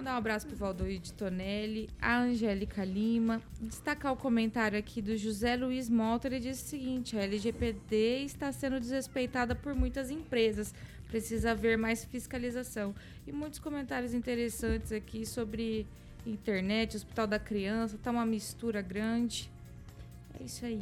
Mandar um abraço pro Valdoir Tonelli, a Angélica Lima. Destacar o comentário aqui do José Luiz Mota. Ele disse o seguinte: a LGPD está sendo desrespeitada por muitas empresas. Precisa haver mais fiscalização. E muitos comentários interessantes aqui sobre internet, Hospital da Criança. Tá uma mistura grande. É isso aí.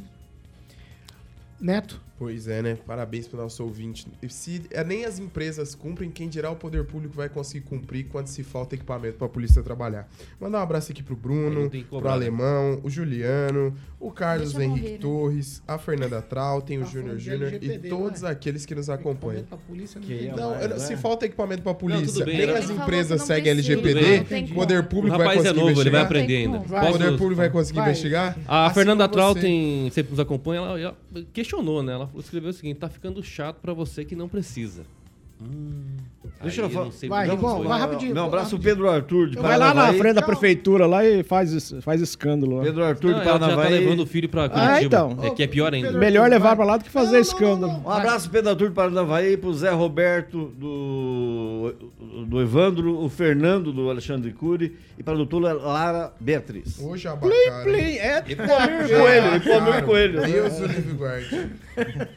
Neto? Pois é, né? Parabéns pro nosso ouvinte. Se é, nem as empresas cumprem, quem dirá o poder público vai conseguir cumprir quando se falta equipamento pra polícia trabalhar. Mandar um abraço aqui pro Bruno, não pro né? Alemão, o Juliano, o Carlos Deixa Henrique morrer, né? Torres, a Fernanda Trau, tem o Tá Júnior Júnior e LGPD, todos não é? aqueles que nos acompanham. Polícia, não tem é Não, mais, né? se falta equipamento pra polícia, tudo bem, nem né? as empresas não seguem LGPD, não o poder O público vai rapaz é conseguir novo, ele vai investigar. aprender ainda. Vai. O poder público vai conseguir Vai. investigar? A Assim Fernanda como Trau você. tem, sempre nos acompanha, ela, ela questionou, né? Ela escreveu o seguinte: tá ficando chato pra você que não precisa. Deixa eu falar. não Vai, Ribon, foi. vai rapidinho. Meu abraço, rapidinho. Pedro Arthur de Vai lá na Paranavaí. frente da prefeitura lá e faz, faz escândalo. lá. Pedro Arthur Não, de ela já tá Paranavaí. levando o filho pra Curitiba. Ah, então. É que é pior ainda. Pedro- Melhor levar Vai. pra lá do que fazer Não, não, escândalo. não, não. Um abraço, Pedro Arthur de Paranavaí, pro Zé Roberto do, do Evandro, o Fernando do Alexandre Cury e para a doutora Lara Beatriz. Hoje abacara. Plim, é, Ipomir Coelho, Ipomir Coelho. Deus o livre guarde.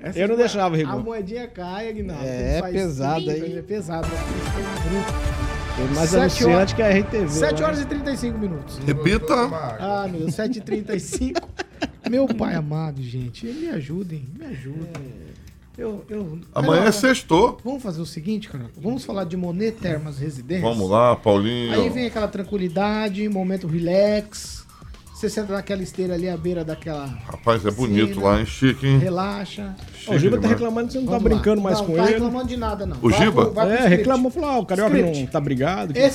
Essa Eu não deixava, A Ribon. moedinha cai, Aguinaldo. É, pesado trinta, aí. É pesado. Bruto. Tem mais Sete anunciante horas- que a RTV. 7 lá. horas e 35 minutos. Repita. Ah, meu Deus, 7h35. meu pai amado, gente. Me ajudem, me ajudem. Eu, eu... Amanhã é Cara, sextou. Vamos fazer o seguinte, cara. Vamos falar de Monet Termas Residências. Vamos lá, Paulinho. Aí vem aquela tranquilidade, momento relax. Você senta naquela esteira ali à beira daquela. Rapaz, é bonito lá, hein? Chique, hein? Relaxa. Ó, o Giba tá reclamando que você não Vamos tá lá. brincando mais não, com tá ele. reclamando de nada, não. O Vai Giba? pro- vai É, reclamou, falou, ah, o Carioca Script. não tá brigado. que- Não,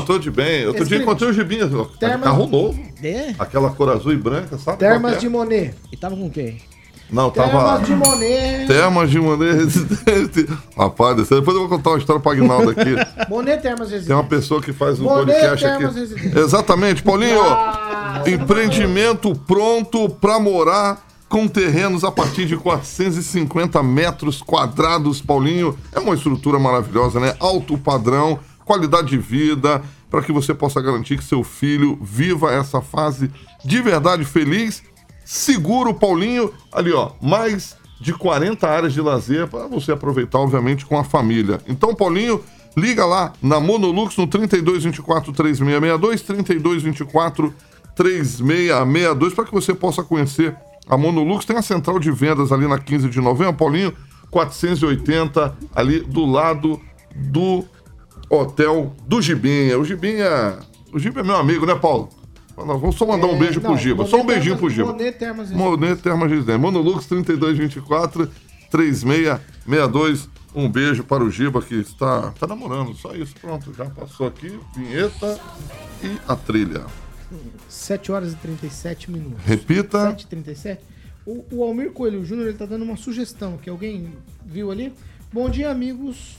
script. tô de bem. Outro dia Esse encontrei o Gibinha. ó, Termas- Carro novo. É? Aquela cor azul e branca, sabe? Termas que de é? Monet. E tava com quem? Não, tava. Termas de Monet. Termas de Monet Residente. Rapaz, depois eu vou contar uma história pra Aguinaldo aqui. Monet Termas Tem Residências. uma pessoa que faz um Monet podcast Termas aqui. Residências. Exatamente, Paulinho. Ah, empreendimento pronto pra morar com terrenos a partir de 450 metros quadrados, Paulinho. É uma estrutura maravilhosa, né? Alto padrão, qualidade de vida, para que você possa garantir que seu filho viva essa fase de verdade feliz, seguro, Paulinho. Ali, ó, mais de 40 áreas de lazer para você aproveitar, obviamente, com a família. Então, Paulinho, liga lá na Monolux no 3224 3662, 3224 3662, para que você possa conhecer a Monolux. Tem a central de vendas ali na 15 de novembro, Paulinho, 480, ali do lado do hotel do Gibinha. O Gibinha. O Giba é meu amigo, né, Paulo? Vamos só mandar um É, beijo não, pro Giba. Monet Só um beijinho Termas- pro Giba. Monet Termas Residências. Monet Termas Residência. Monolux 3224 3662. Um beijo para o Giba que está, está namorando. Só isso, pronto. Já passou aqui. Vinheta e a trilha. 7 horas e 37 minutos. Repita. 7 e 37 o, o Almir Coelho Júnior ele tá dando uma sugestão que alguém viu ali. Bom dia, amigos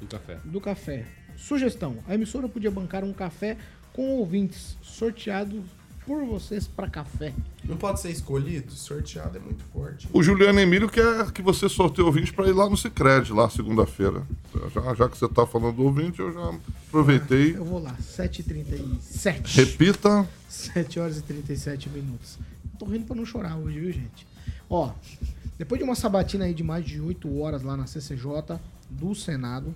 Do café. do café. Sugestão: a emissora podia bancar um café com ouvintes sorteado por vocês para café. Não pode ser escolhido? Sorteado é muito forte. O Juliano Emílio quer que você sorteie ouvinte para ir lá no Cicred, lá segunda-feira. Já, já que você está falando do ouvinte, eu já aproveitei. Eu vou lá, 7h37. Repita. 7 horas e 37 minutos. Tô rindo pra não chorar hoje, viu, gente? Ó, depois de uma sabatina aí de mais de 8 horas lá na CCJ do Senado,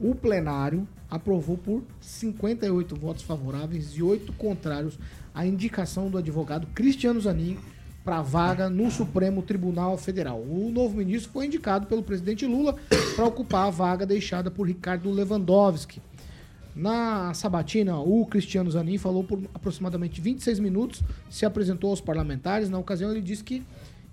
o plenário aprovou por 58 votos favoráveis e 8 contrários a indicação do advogado Cristiano Zanin para vaga no Supremo Tribunal Federal. O novo ministro foi indicado pelo presidente Lula para ocupar a vaga deixada por Ricardo Lewandowski. Na sabatina, o Cristiano Zanin falou por aproximadamente 26 minutos, se apresentou aos parlamentares. Na ocasião, ele disse que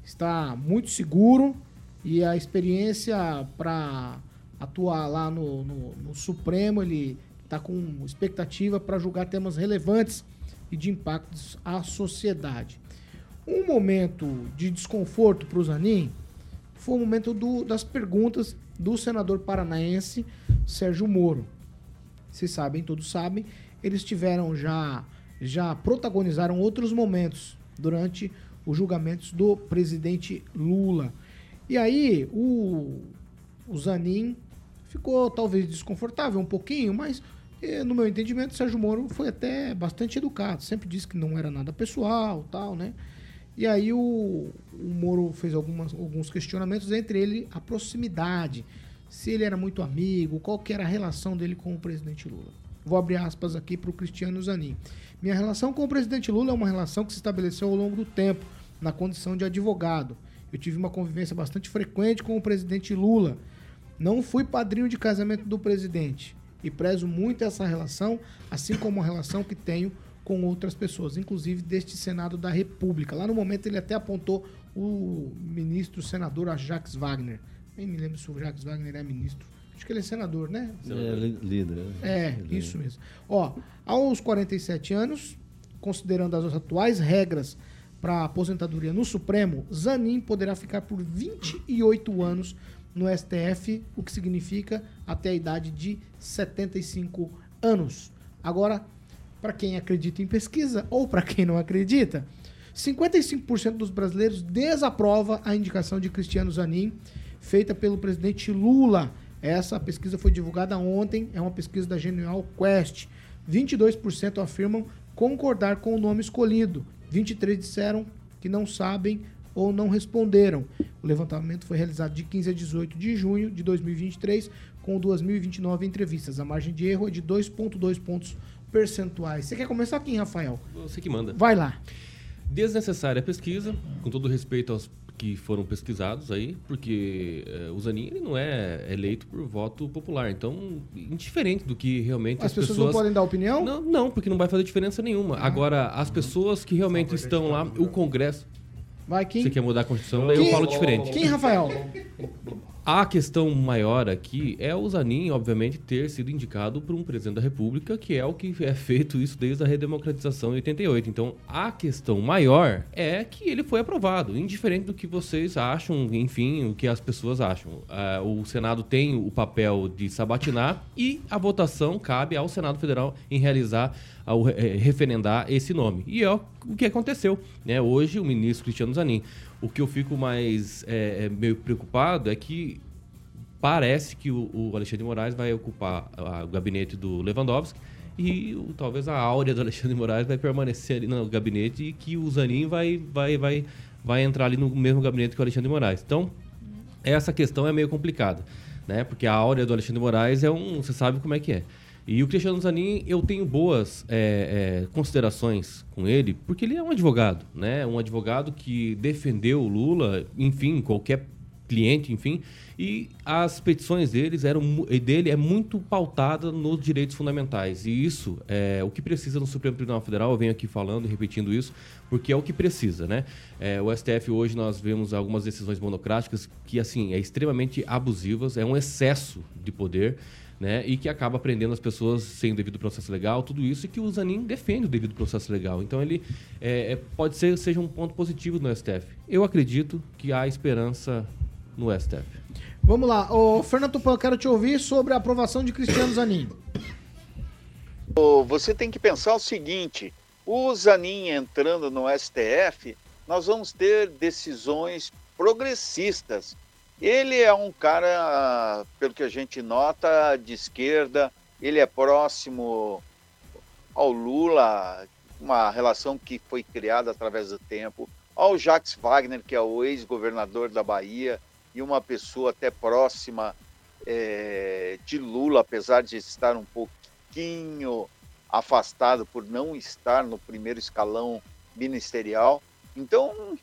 está muito seguro e a experiência para atuar lá no, no- no Supremo, ele está com expectativa para julgar temas relevantes e de impactos à sociedade. Um momento de desconforto para o Zanin foi o momento do- das perguntas do senador paranaense Sérgio Moro vocês sabem, todos sabem, eles tiveram já, já protagonizaram outros momentos durante os julgamentos do presidente Lula. E aí o, o Zanin ficou talvez desconfortável um pouquinho, mas no meu entendimento, Sérgio Moro foi até bastante educado, sempre disse que não era nada pessoal, tal, né? E aí o, o Moro fez algumas, alguns questionamentos, entre ele a proximidade, se ele era muito amigo, qual que era a relação dele com o presidente Lula. Vou abrir aspas aqui para o Cristiano Zanin. Minha relação com o presidente Lula é uma relação que se estabeleceu ao longo do tempo, na condição de advogado. Eu tive uma convivência bastante frequente com o presidente Lula. Não fui padrinho de casamento do presidente e prezo muito essa relação, assim como a relação que tenho com outras pessoas, inclusive deste Senado da República. Lá no momento ele até apontou o ministro senador Jacques Wagner. Nem me lembro se o Jacques Wagner é ministro. Acho que ele é senador, né? É, líder. É, Líder. isso mesmo. Ó, aos 47 anos, considerando as atuais regras para aposentadoria no Supremo, Zanin poderá ficar por 28 anos no STF, o que significa até a idade de 75 anos. Agora, para quem acredita em pesquisa ou para quem não acredita, 55% dos brasileiros desaprova a indicação de Cristiano Zanin, feita pelo presidente Lula. Essa pesquisa foi divulgada ontem, é uma pesquisa da Genial Quest. 22% afirmam concordar com o nome escolhido. 23 disseram que não sabem ou não responderam. O levantamento foi realizado de 15 a 18 de junho de 2023, com 2.029 entrevistas. A margem de erro é de 2,2 pontos percentuais. Você quer começar aqui, Rafael? Você que manda. Vai lá. Desnecessária a pesquisa, com todo respeito aos que foram pesquisados aí, porque eh, o Zanin ele não é eleito por voto popular. Então, indiferente do que realmente As, pessoas, não podem dar opinião? Não, não, porque não vai fazer diferença nenhuma. Agora, as pessoas que realmente estão lá, o Congresso. Vai, quem? Você quer mudar a Constituição, daí eu falo diferente. Quem, Rafael? A questão maior aqui é o Zanin, obviamente, ter sido indicado por um presidente da República, que é o que é feito isso desde a redemocratização em 88. Então, a questão maior é que ele foi aprovado, indiferente do que vocês acham, enfim, o que as pessoas acham. Ah, o Senado tem o papel de sabatinar e a votação cabe ao Senado Federal em realizar, ao eh, referendar esse nome. E é o o que aconteceu. Né? Hoje, o ministro Cristiano Zanin. O que eu fico mais eh, eh, meio preocupado é que parece que o, o Alexandre Moraes vai ocupar o gabinete do Lewandowski e o- talvez a áurea do Alexandre Moraes vai permanecer ali no gabinete e que o Zanin vai, vai, vai, vai entrar ali no mesmo gabinete que o Alexandre Moraes. Então, essa questão é meio complicada, né? Porque a áurea do Alexandre Moraes é um... Você sabe como é que é. E o Cristiano Zanin, eu tenho boas é, é, considerações com ele, porque ele é um advogado, né? Um advogado que defendeu o Lula, enfim, qualquer cliente, enfim, e as petições deles eram dele é muito pautada nos direitos fundamentais. E isso é o que precisa no Supremo Tribunal Federal, eu venho aqui falando e repetindo isso, porque é o que precisa, né? É, o STF hoje nós vemos algumas decisões monocráticas que assim, é extremamente abusivas, é um excesso de poder. Né, e que acaba prendendo as pessoas sem o devido processo legal, tudo isso, e que o Zanin defende o devido processo legal. Então, ele é, é, pode ser seja um ponto positivo no STF. Eu acredito que há esperança no STF. Vamos lá. Ô, Fernando Tupan, eu quero te ouvir sobre a aprovação de Cristiano Zanin. Você tem que pensar o seguinte: o Zanin entrando no STF, nós vamos ter decisões progressistas. Ele é um cara, pelo que a gente nota, de esquerda, ele é próximo ao Lula, uma relação que foi criada através do tempo, ao Jacques Wagner, que é o ex-governador da Bahia, e uma pessoa até próxima eh, de Lula, apesar de estar um pouquinho afastado por não estar no primeiro escalão ministerial. Então,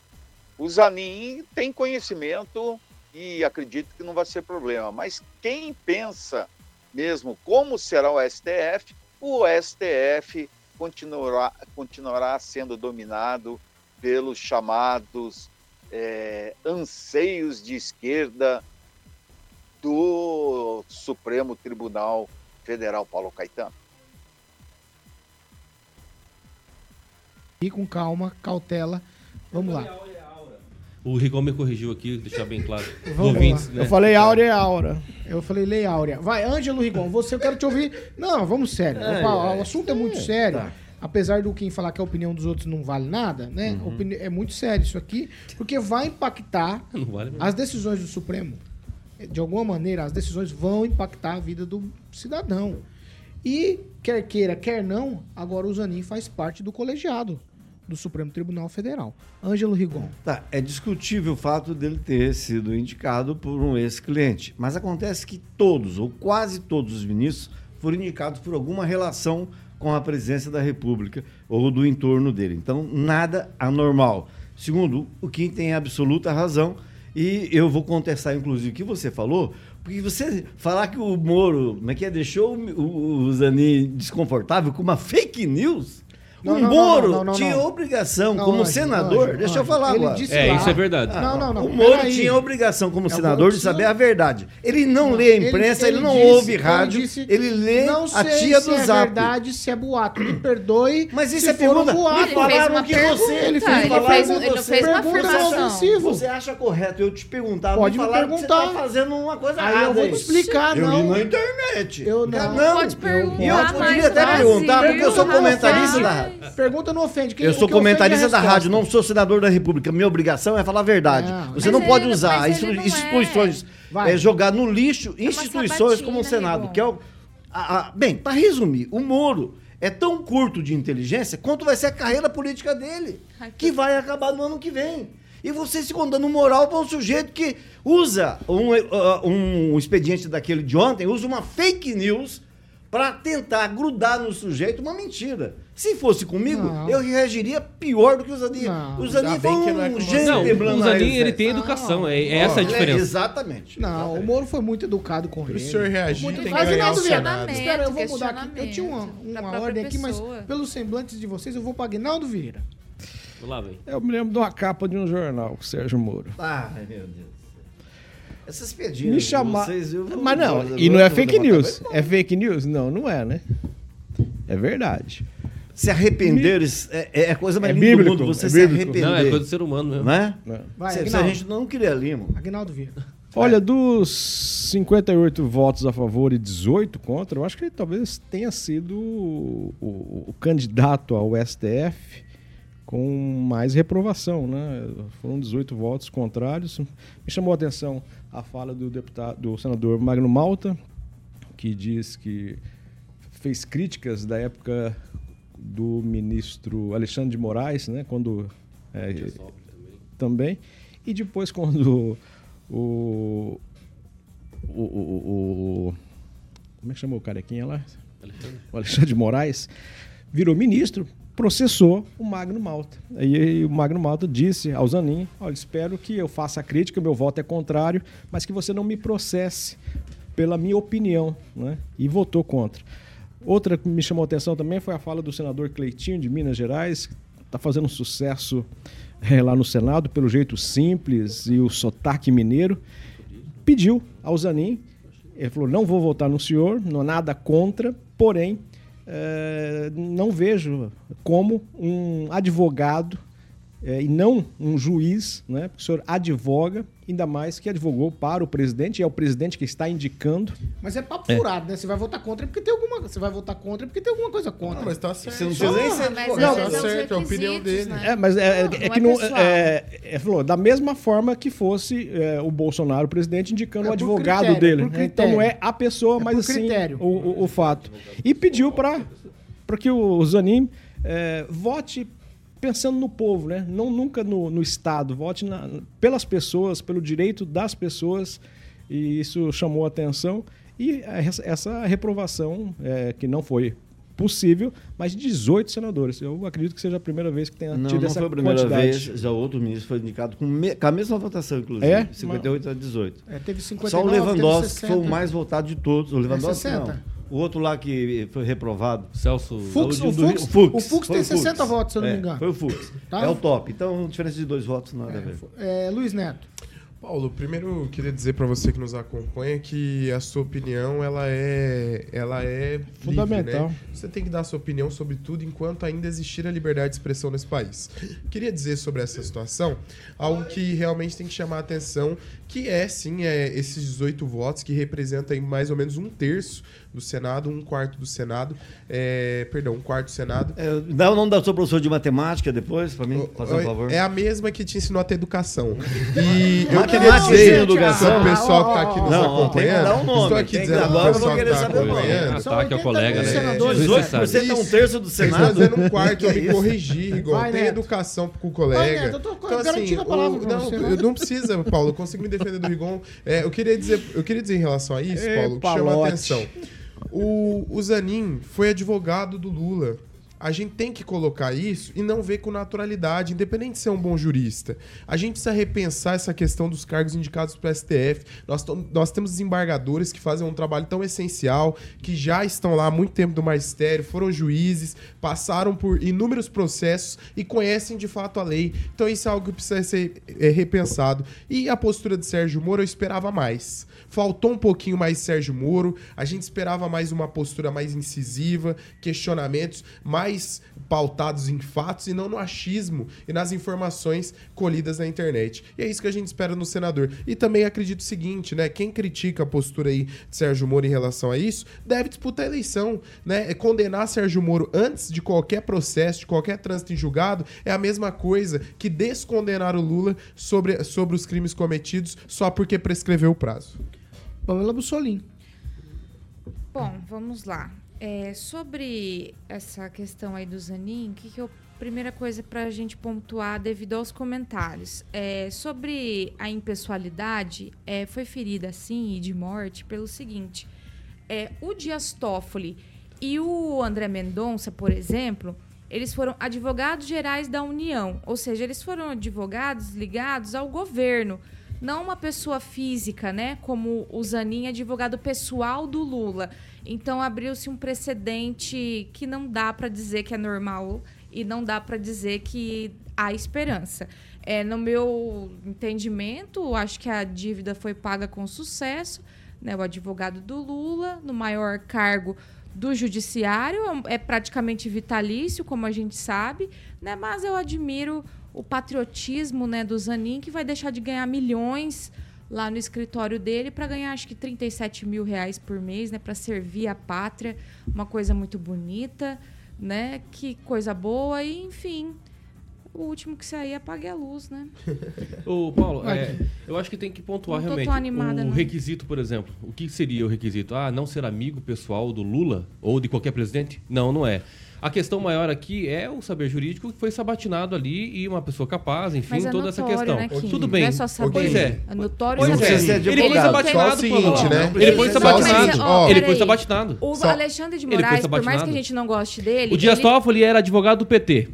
o Zanin tem conhecimento e acredito que não vai ser problema. Mas quem pensa mesmo como será o STF, o STF continuará, continuará sendo dominado pelos chamados eh, anseios de esquerda do Supremo Tribunal Federal, Paulo Caetano. E com calma, cautela. Vamos lá. O Rigon me corrigiu aqui, deixar bem claro. Vamos ouvintes, né? Eu falei áurea é aura. Eu falei lei áurea. Vai, Ângelo Rigon, você eu quero te ouvir. Não, vamos sério. É, Opa, é, o assunto é muito é, sério. tá. Apesar do quem falar que a opinião dos outros não vale nada, né? Uhum. Opini- É muito sério isso aqui, porque vai impactar Não vale as decisões do Supremo. De alguma maneira, as decisões vão impactar a vida do cidadão. E, quer queira, quer não, agora o Zanin faz parte do colegiado do Supremo Tribunal Federal. Ângelo Rigon. Tá, é discutível o fato dele ter sido indicado por um ex-cliente, mas acontece que todos, ou quase todos os ministros, foram indicados por alguma relação com a presidência da República ou do entorno dele. Então, nada anormal. Segundo, o Kim tem absoluta razão, e eu vou contestar, inclusive, o que você falou, porque você falar que o Moro, como é que é, deixou o, o, Zanin desconfortável com uma fake news, Não, o Moro não, não, não, tinha não. obrigação, Não, como senador, deixa eu falar ele agora. disse É, lá- isso é verdade. Não, não, não. o Moro peraí. tinha obrigação como Eu senador de saber a verdade. Ele não, lê a imprensa, ele, não disse- ouve ele rádio, disse, ele lê não a sei tia se do é Zap. verdade, se é boato. Me perdoe. Mas isso se é pergunta. boato. Me Ele falaram fez uma que pergunta, você. ele fez- ele uma Pergunta afirmação. Você acha correto eu te perguntar? Pode me falaram que você perguntar. tá fazendo uma coisa Aí errada. eu vou te explicar, Eu não. li na internet. Eu não. não. Pode perguntar, E eu poderia até perguntar, porque eu sou comentarista da Pergunta não ofende. Quem- Eu sou comentarista é a da rádio, não sou senador da República. Minha obrigação é falar a verdade. Não. Você Mas não pode ele- usar ele não é. instituições, Vai. é, jogar no lixo instituições sabatina, como o Senado, que é o. a- a- bem, para resumir, o Moro é tão curto de inteligência quanto vai ser a carreira política dele, Ai, que vai acabar no ano que vem. E você se dando moral para um sujeito que usa um, ah, um expediente daquele de ontem, usa uma fake news para tentar grudar no sujeito uma mentira. Se fosse comigo, Não. eu reagiria pior do que o Zanin. Não. O Zanin foi bem que não é um você. gênio Não, quebrando o Zanin, ele tem educação. É, é essa a é- diferença. Exatamente. Não, o Moro foi muito educado com ele. senhor reagir, Muito tem que Mas, ganhar o Senado. Espera, eu vou mudar aqui. Eu tinha uma, uma ordem aqui, mas pessoa. pelos semblantes de vocês, eu vou para Aguinaldo Vieira. Lá. Eu me lembro de uma capa de um jornal, com o Sérgio Moro. Ai, meu Deus. Essas piadinhas Me chamar. vocês, eu vou- Mas não, eu e não é fake news. É fake news? Não, não é, né? É verdade. Se arrepender é, é a coisa mais É linda do mundo, você é se arrepender. Não, é coisa do ser humano mesmo. Não é? Vai, se, se a gente não queria limo. Aguinaldo Vieira. Olha, dos 58 votos a favor e 18 contra, eu acho que ele talvez tenha sido o, o- o candidato ao STF com mais reprovação, né? Foram 18 votos contrários. Me chamou a atenção a fala do deputado, do senador Magno Malta, que diz que fez críticas da época do ministro Alexandre de Moraes, né? Quando é, também. E depois quando o, o, o, o- como é que chamou o carequinha lá? O Alexandre de Moraes virou ministro, processou o Magno Malta. Aí o Magno Malta disse ao Zanin, olha, espero que eu faça a crítica, meu voto é contrário, mas que você não me processe pela minha opinião, né? E votou contra. Outra que me chamou atenção também foi a fala do senador Cleitinho de Minas Gerais, que está fazendo um sucesso eh, lá no Senado pelo jeito simples e o sotaque mineiro. Pediu ao Zanin, ele falou: não vou votar no senhor, não nada contra, porém eh, não vejo como um advogado eh, e não um juiz, né? Porque o senhor advoga, ainda mais que advogou para o presidente, e é o presidente que está indicando. Mas é papo furado, né? Você vai votar contra porque tem alguma Você vai votar contra porque tem alguma coisa contra. Não, mas tá certo. Você não precisa nem ser. Não, tá é certo, é a opinião dele. né? É, mas é, Não, é que é não. É, é, falou, da mesma forma que fosse é, o Bolsonaro, o presidente, indicando É o advogado critério, dele. né? Então não é a pessoa, É mas assim o, o, o fato. E pediu para que o Zanin é, vote pensando no povo, né? Não nunca no, no Estado. Vote na- pelas pessoas, pelo direito das pessoas. E isso chamou a atenção. E essa, reprovação, é, que não foi possível, mas de 18 senadores. Eu acredito que seja a primeira vez que tenha Não, tido não essa foi a primeira quantidade. vez. Já outro ministro foi indicado com, me- com a mesma votação, inclusive. É? 58 a 18. É, teve 59, Só o Lewandowski foi o 60. mais votado de todos. O Lewandowski 60. não. O outro lá que foi reprovado. Celso. Fux, o, Fux, o Fux. o Fux tem o Fux. 60 votos, se eu não É, me engano. Foi o Fux. Tá? É o top. Então, diferença de dois votos, nada a ver. É, Luiz Neto. Paulo, primeiro eu queria dizer para você que nos acompanha que a sua opinião ela é ela é livre, Fundamental. né? Você tem que dar a sua opinião sobre tudo enquanto ainda existir a liberdade de expressão nesse país. Queria dizer sobre essa situação algo que realmente tem que chamar a atenção, que é sim é, esses 18 votos que representam aí mais ou menos um terço do Senado, um quarto do Senado, é, perdão, um quarto do Senado. É, dá o nome da sua professora de matemática depois, para mim, fazer um favor. É a mesma que te ensinou a ter educação. E eu queria dizer educação. o pessoal que está aqui nos Não, ó, tem que acompanhando. um nome, Estou aqui tem que- dizendo agora o pessoal vou que querer está saber o nome. acompanhando. São Ataque ao 80 colega, mil né? senadores, 18% Neto. é um terço do Senado. dizendo um quarto, Que eu é me corrigi. Vai, Tem educação com o Vai, colega. Neto, eu tô garantindo a palavra pra não, vai. não precisa, Paulo. Eu consigo me defender do Rigon. É, eu, queria dizer, eu queria dizer em relação a isso, Paulo, que chama a atenção. O, o Zanin foi advogado do Lula a gente tem que colocar isso e não ver com naturalidade, independente de ser um bom jurista. A gente precisa repensar essa questão dos cargos indicados para o STF. Nós, nós temos desembargadores que fazem um trabalho tão essencial, que já estão lá há muito tempo do magistério, foram juízes, passaram por inúmeros processos e conhecem de fato a lei. Então isso é algo que precisa ser é, repensado. E a postura de Sérgio Moro eu esperava mais. Faltou um pouquinho mais Sérgio Moro, a gente esperava mais uma postura mais incisiva, questionamentos mais pautados em fatos e não no achismo e nas informações colhidas na internet. E é isso que a gente espera no senador. E também acredito o seguinte, né? Quem critica a postura aí de Sérgio Moro em relação a isso, deve disputar a eleição, né? É Condenar Sérgio Moro antes de qualquer processo, de qualquer trânsito em julgado, é a mesma coisa que descondenar o Lula sobre, sobre os crimes cometidos só porque prescreveu o prazo. Pamela Bussolim. Bom, vamos lá. É, sobre essa questão aí do Zanin, que, que eu primeira coisa para a gente pontuar devido aos comentários é, sobre a impessoalidade é, foi ferida sim e de morte pelo seguinte é, o Dias Toffoli e o André Mendonça por exemplo eles foram advogados gerais da União ou seja eles foram advogados ligados ao governo não uma pessoa física, né? Como o Zanin, advogado pessoal do Lula. Então abriu-se um precedente que não dá para dizer que é normal e não dá para dizer que há esperança. É, no meu entendimento, acho que a dívida foi paga com sucesso. Né? O advogado do Lula, no maior cargo do judiciário, é praticamente vitalício, como a gente sabe, né? mas eu admiro o patriotismo né, do Zanin, que vai deixar de ganhar milhões lá no escritório dele para ganhar acho que 37 mil reais por mês, né, para servir a pátria, uma coisa muito bonita, né, que coisa boa e enfim, o último que sair apague a luz, né? Ô, Paulo, é, eu acho que tem que pontuar Não tô realmente tão animada, o não. requisito, por exemplo. O que seria o requisito? Ah, não ser amigo pessoal do Lula ou de qualquer presidente? Não, não é. A questão maior aqui é o saber jurídico que foi sabatinado ali e uma pessoa capaz, enfim, Mas é toda essa notório, questão. né, Kim? Tudo bem. Não é só saber. Pois é. É notório Pois saber. é. Ser Ele foi sabatinado, o seguinte, né? Ele foi sabatinado. ó, ele foi sabatinado. O Só- Alexandre de Moraes, por mais que a gente não goste dele, O Dias ele- Toffoli era advogado do PT.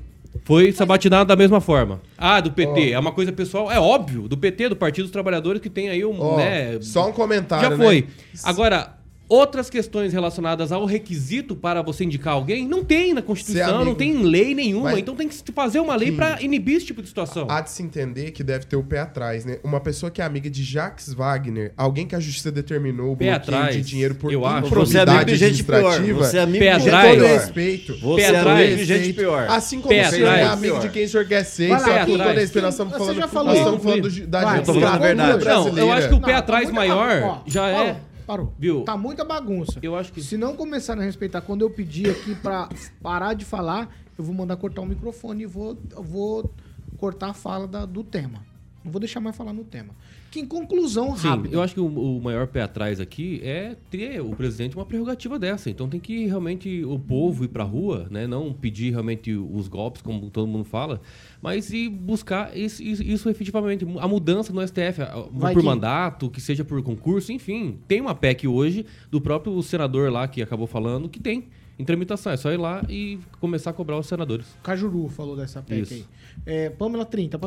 Foi sabatinado da mesma forma. Ah, do PT. É uma coisa pessoal. É óbvio. Do PT, do Partido dos Trabalhadores, que tem aí um. Ó, né, só um comentário, Já né? foi. Agora, outras questões relacionadas ao requisito para você indicar alguém, não tem na Constituição, amigo. não tem em lei nenhuma. Mas- Então tem que fazer uma lei para inibir esse tipo de situação. Há de se entender que deve ter o pé atrás, né? Uma pessoa que é amiga de Jacques Wagner, alguém que a justiça determinou o Pé bloqueio atrás, de dinheiro por eu acho. Você é amigo de gente pior. Você é amigo Pé de gente atrás. Com todo respeito. Você Pé é atrás. amigo de gente pior. Assim como Pé você é amigo de quem o senhor quer ser. Kim. toda vez que nós estamos Você falando, já falou. nós estamos falando do- da Vai, Eu tô falando a justiça verdade. brasileira. Não, eu acho que o pé atrás maior já é. Parou. Viu? Tá muita bagunça. Eu acho que. Se não começarem a respeitar, quando eu pedir aqui pra parar de falar, eu vou mandar cortar o microfone e vou, vou cortar a fala da- do tema. Não vou deixar mais falar no tema. Que em conclusão Sim, rápida. eu acho que o, o maior pé atrás aqui é ter o presidente uma prerrogativa dessa. Então tem que realmente o povo ir pra rua, né? Não pedir realmente os golpes, como todo mundo fala, mas ir buscar isso, isso, isso efetivamente. A mudança no STF, a- Vai por que- mandato, que seja por concurso, enfim. Tem uma PEC hoje do próprio senador lá que acabou falando que tem em tramitação. É só ir lá e começar a cobrar os senadores. Cajuru falou dessa PEC Isso. aí. É, Pamela 30.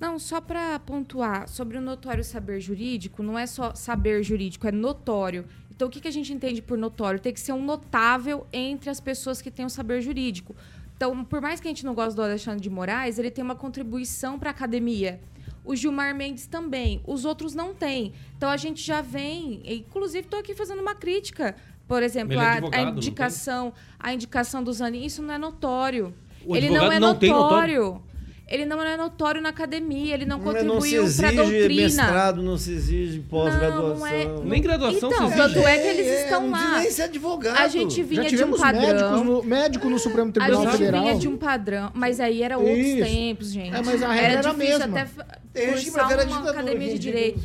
Não, só para pontuar, sobre o notório saber jurídico, não é só saber jurídico, é notório. Então, o que, que a gente entende por notório? Tem que ser um notável entre as pessoas que têm o saber jurídico. Então, por mais que a gente não goste do Alexandre de Moraes, ele tem uma contribuição para a academia. O Gilmar Mendes também. Os outros não têm. Então, a gente já vem... Inclusive, estou aqui fazendo uma crítica. Por exemplo, é a- advogado, a, indicação, a indicação do Zanin, isso não é notório. O ele não é não notório? notório. Ele não é notório na academia, ele não Não, contribuiu não se para a exige doutrina. mestrado, não se exige pós-graduação. É- não- Nem graduação Então, se tanto exige. é que eles É, estão não precisa lá. nem ser advogado. A gente vinha Já de um padrão. no, médico no Supremo A Tribunal gente Federal. vinha de um padrão, mas aí era outros Isso. tempos, gente. É, mas a regra era a difícil mesma. até cursar era uma ditadura, academia de direito.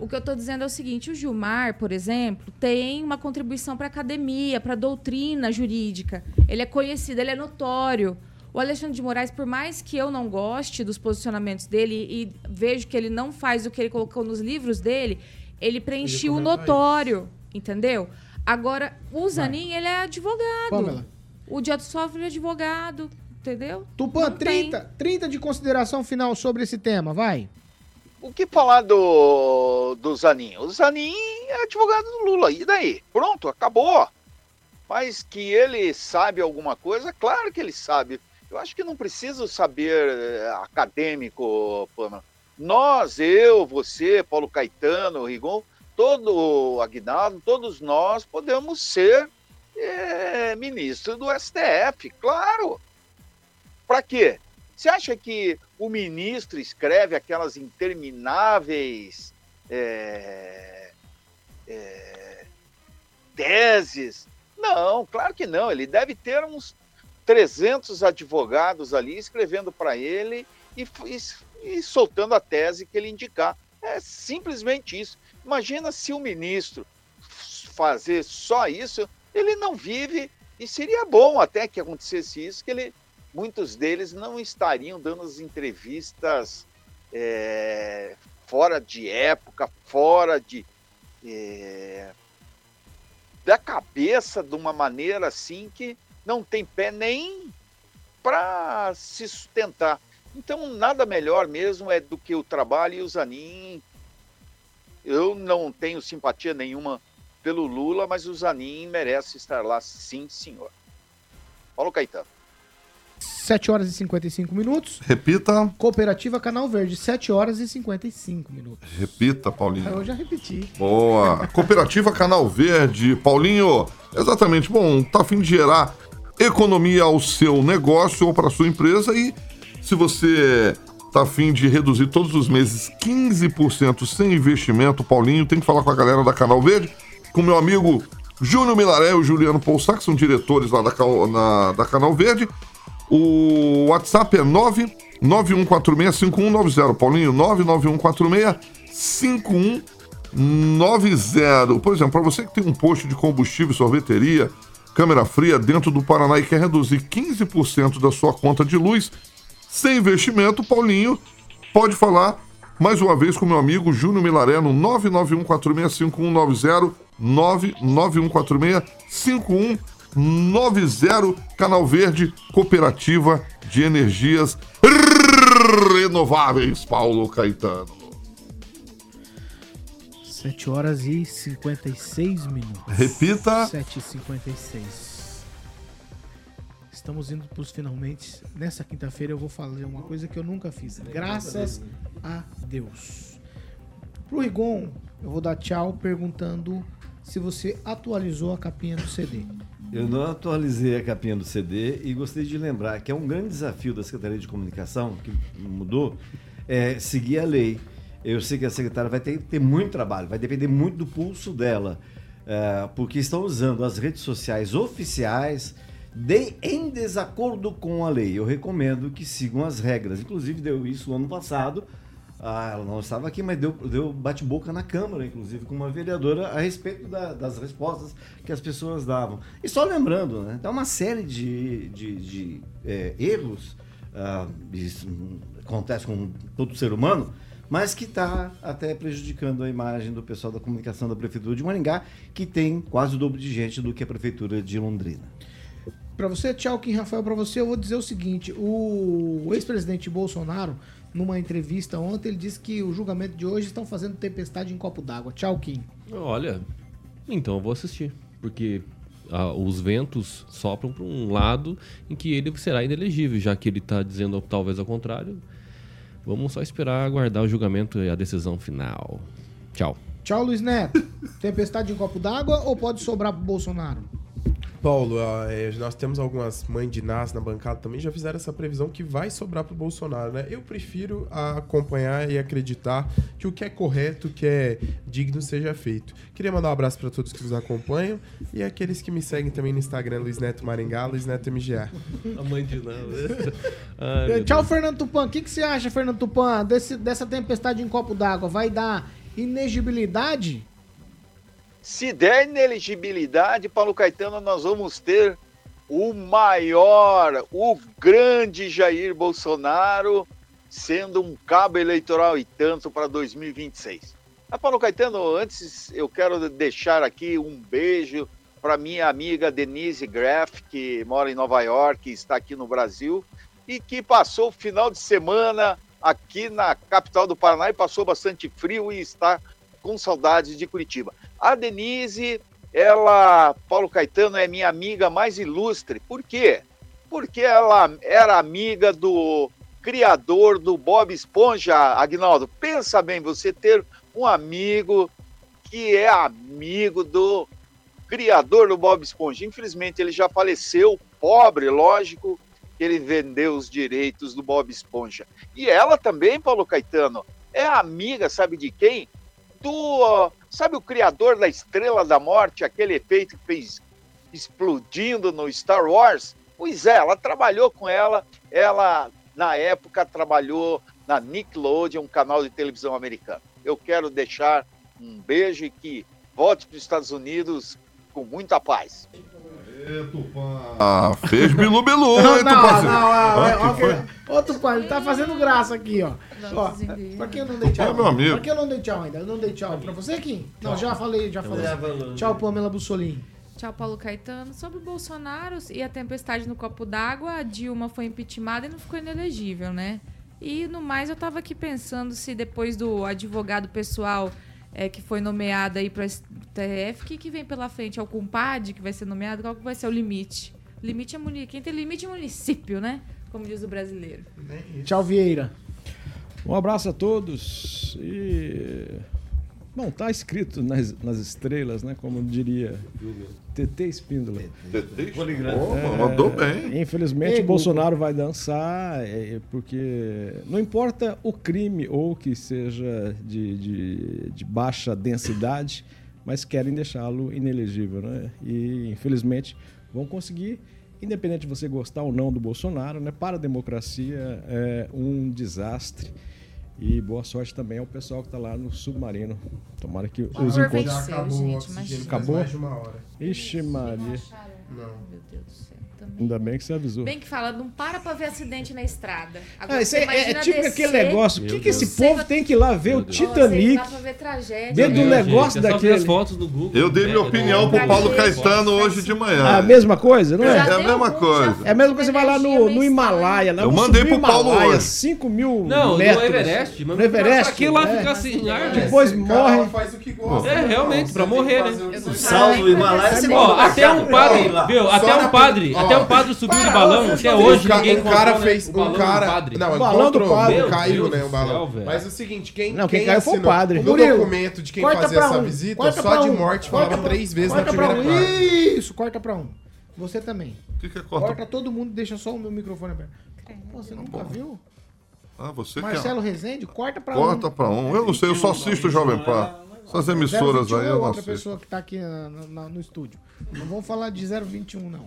O que eu estou dizendo é o seguinte: o Gilmar, por exemplo, tem uma contribuição para a academia, para a doutrina jurídica. Ele é conhecido, ele é notório. O Alexandre de Moraes, por mais que eu não goste dos posicionamentos dele e vejo que ele não faz o que ele colocou nos livros dele, ele preencheu o notório, entendeu? Agora, o Zanin, ele é advogado. Pamela. O dia sofre advogado, entendeu? Tupã, Não tem. 30, 30 de consideração final sobre esse tema, vai. O que falar do, do Zanin? O Zanin é advogado do Lula, e daí? Pronto, acabou. Mas que ele sabe alguma coisa, claro que ele sabe. Eu acho que não precisa saber eh, acadêmico. Nós, eu, você, Paulo Caetano, Rigon, todo Aguinaldo, todos nós podemos ser eh, ministro do STF, claro. Para quê? Você acha que o ministro escreve aquelas intermináveis é, é, teses? Não, claro que não. Ele deve ter uns 300 advogados ali escrevendo para ele e, e, e soltando a tese que ele indicar. É simplesmente isso. Imagina se o ministro fazer só isso, ele não vive e seria bom até que acontecesse isso, que ele muitos deles não estariam dando as entrevistas é, fora de época, fora de. É, da cabeça de uma maneira assim que não tem pé nem para se sustentar. Então, nada melhor mesmo é do que o trabalho e o Zanin. Eu não tenho simpatia nenhuma pelo Lula, mas o Zanin merece estar lá, sim, senhor. Paulo Caetano. 7 horas e 55 minutos. Repita. Cooperativa Canal Verde, 7 horas e 55 minutos. Repita, Paulinho. Eu já repeti. Boa. Cooperativa Canal Verde. Paulinho, exatamente. Bom, tá a fim de gerar economia ao seu negócio ou para sua empresa e se você tá a fim de reduzir todos os meses 15% sem investimento, Paulinho, tem que falar com a galera da Canal Verde, com meu amigo Júnior Milaré e o Juliano Poussac, que são diretores lá da, na, da Canal Verde. O WhatsApp é 991465190. Paulinho, 991465190. Por exemplo, para você que tem um posto de combustível, sorveteria, câmera fria dentro do Paraná e quer reduzir 15% da sua conta de luz, sem investimento, Paulinho pode falar mais uma vez com meu amigo Júnior Milaré no 991465190, 991465190. 90 Canal Verde, Cooperativa de Energias Renováveis, Paulo Caetano. 7 horas e 56 minutos. Repita. 7 e 56. Estamos indo para os finalmente. Nessa quinta-feira eu vou fazer uma coisa que eu nunca fiz. Graças a Deus. Pro Rigon, eu vou dar tchau perguntando se você atualizou a capinha do CD. Eu não atualizei a capinha do CD e gostaria de lembrar que é um grande desafio da Secretaria de Comunicação, que mudou, é seguir a lei. Eu sei que a secretária vai ter, ter muito trabalho, vai depender muito do pulso dela, é, porque estão usando as redes sociais oficiais de, em desacordo com a lei. Eu recomendo que sigam as regras. Inclusive, deu isso no ano passado. Ah, ela não estava aqui, mas deu, deu bate-boca na Câmara, inclusive, com uma vereadora a respeito da, das respostas que as pessoas davam. E só lembrando, né, tem uma série de, de, de é, erros, ah, isso acontece com todo ser humano, mas que está até prejudicando a imagem do pessoal da comunicação da Prefeitura de Maringá, que tem quase o dobro de gente do que a Prefeitura de Londrina. Para você, tchau, Kim Rafael, para você eu vou dizer o seguinte: o ex-presidente Bolsonaro, numa entrevista ontem, ele disse que o julgamento de hoje estão fazendo tempestade em copo d'água. Tchau, Kim. Olha, então eu vou assistir, porque ah, os ventos sopram para um lado em que ele será inelegível, já que ele está dizendo talvez ao contrário. Vamos só esperar aguardar o julgamento e a decisão final. Tchau. Tchau, Luiz Neto. Tempestade em copo d'água ou pode sobrar pro Bolsonaro? Paulo, eh, nós temos algumas mães de nas na bancada também já fizeram essa previsão que vai sobrar para o Bolsonaro, né? Eu prefiro acompanhar e acreditar que o que é correto, o que é digno seja feito. Queria mandar um abraço para todos que nos acompanham e aqueles que me seguem também no Instagram, Luiz Neto Maringá, Luiz Neto MGA. A mãe de não. Eh, Tchau, Fernando Tupan. O que, que você acha, Fernando Tupan, desse, dessa tempestade em copo d'água? Vai dar inegibilidade? Se der ineligibilidade, Paulo Caetano, nós vamos ter o maior, o grande Jair Bolsonaro sendo um cabo eleitoral e tanto para 2026. A Paulo Caetano, antes eu quero deixar aqui um beijo para minha amiga Denise Graff, que mora em Nova York está aqui no Brasil, e que passou o final de semana aqui na capital do Paraná e passou bastante frio e está com saudades de Curitiba. A Denise, ela, Paulo Caetano, é minha amiga mais ilustre. Por quê? Porque ela era amiga do criador do Bob Esponja, Agnaldo. Pensa bem, você ter um amigo que é amigo do criador do Bob Esponja. Infelizmente, ele já faleceu, pobre, lógico, que ele vendeu os direitos do Bob Esponja. E ela também, Paulo Caetano, é amiga, sabe de quem? Do, sabe o criador da Estrela da Morte, aquele efeito que fez explodindo no Star Wars? Pois é, ela trabalhou com ela, ela na época trabalhou na Nickelodeon, um canal de televisão americano. Eu quero deixar um beijo e que volte para os Estados Unidos com muita paz. Ah, fez bilu bilu, Não, hein, não, Tupã? não, Ah, ó, ó, que foi? ó, Tupã, ele tá fazendo graça aqui, ó. ó pra que eu não dei tchau? É, meu amigo. Pra que eu não dei tchau ainda? Eu não dei tchau pra você, Kim? Não, já falei, já falei. Tchau, Pamela Bussolini. Tchau, Paulo Caetano. Sobre o Bolsonaro e a tempestade no copo d'água, a Dilma foi impeachmentada e não ficou inelegível, né? E no mais, eu tava aqui pensando se depois do advogado pessoal é, que foi nomeado aí para o STF, o que, que vem pela frente? É o compadre que vai ser nomeado? Qual que vai ser o limite? Limite é muni- Quem tem limite é município, né? Como diz o brasileiro. Tchau, Vieira. Um abraço a todos e. Bom, tá escrito nas, nas estrelas, né? Como diria TT Espíndola. TT Espíndola? mandou bem. Infelizmente, Ei, o Bolsonaro vai dançar, é, porque não importa o crime ou que seja de, de, de baixa densidade, mas querem deixá-lo inelegível, né? E, infelizmente, vão conseguir, independente de você gostar ou não do Bolsonaro, né? Para a democracia é um desastre. E boa sorte também ao pessoal que está lá no submarino. Tomara que os Já encontros. acabou faz Acabou? mais de uma hora. Ixi, Maria. Não. Meu Deus do céu. Também. Ainda bem que você avisou. Bem que fala, não para pra ver acidente na estrada. Agora, Ah, isso é, é imagina tipo descer- aquele negócio. O que, Meu que esse Deus. povo tem que ir lá ver? O Nossa, ir Titanic. lá pra ver tragédia. Dentro do negócio é só ver daquele. as fotos no Google. Eu dei minha É, opinião é, pro é, Paulo é, Caetano hoje de manhã. É a mesma coisa, não é? É a mesma coisa. É a mesma coisa, você vai lá no, no Himalaia. Lá, Eu mandei o pro Paulo Himalaia, hoje. 5 mil Não, no metros. Everest. Mas No Everest. Pra que lá é. ficar sem ar? Depois morre. faz o que gosta. É, realmente, pra morrer, né? o que você Sal do Himalaia, até um padre, viu? Até um padre, até um padre subiu de balão. Até hoje ninguém um cara né, fez o um cara padre. não O balão do encontrou padre. Meu caiu Deus né o balão mas é o seguinte quem Não, quem caiu foi o padre. no documento de quem corta fazia essa um, visita corta só de um, morte corta falava pra- três vezes na corta pra primeira um. parte Isso, corta pra um. Você também. O que, que é corta? Corta todo mundo, deixa só o meu microfone aberto. Pô, você nunca viu? Ah, você Marcelo quer. Rezende, corta pra Corta um. pra um. Eu não sei, eu só assisto o Jovem Pan. Essas emissoras 021 aí é eu não outra assisto. pessoa que tá aqui na- na- no estúdio. Não vamos falar de 021, não.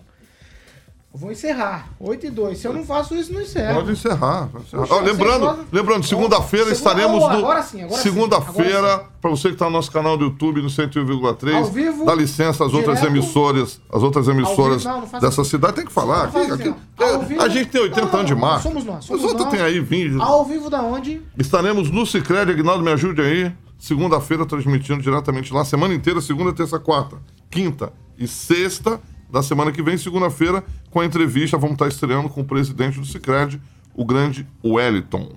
Eu vou encerrar. 8 e 2. Se eu não faço isso, não encerro. Pode encerrar. pode Ó, lembrando, podem- lembrando, segunda-feira Segunda- estaremos Oh, no. agora sim, agora Segunda-feira, para você que está no nosso canal do YouTube no 101,3. Ao vivo, Dá licença às outras emissoras, as outras emissoras não, não faça dessa isso. cidade. Tem que falar. Não Aqui, assim, aqui-. Ao vivo- a gente tem 80 Não, não, anos de não, marca. somos nós, somos Os outros têm aí 20. Ao vivo da onde? Estaremos no Cicred, Aguinaldo, me ajude aí. Segunda-feira, transmitindo diretamente lá, semana inteira, segunda, terça, quarta, quinta e sexta da semana que vem, segunda-feira, com a entrevista, vamos estar estreando com o presidente do Cicred, o grande Wellington,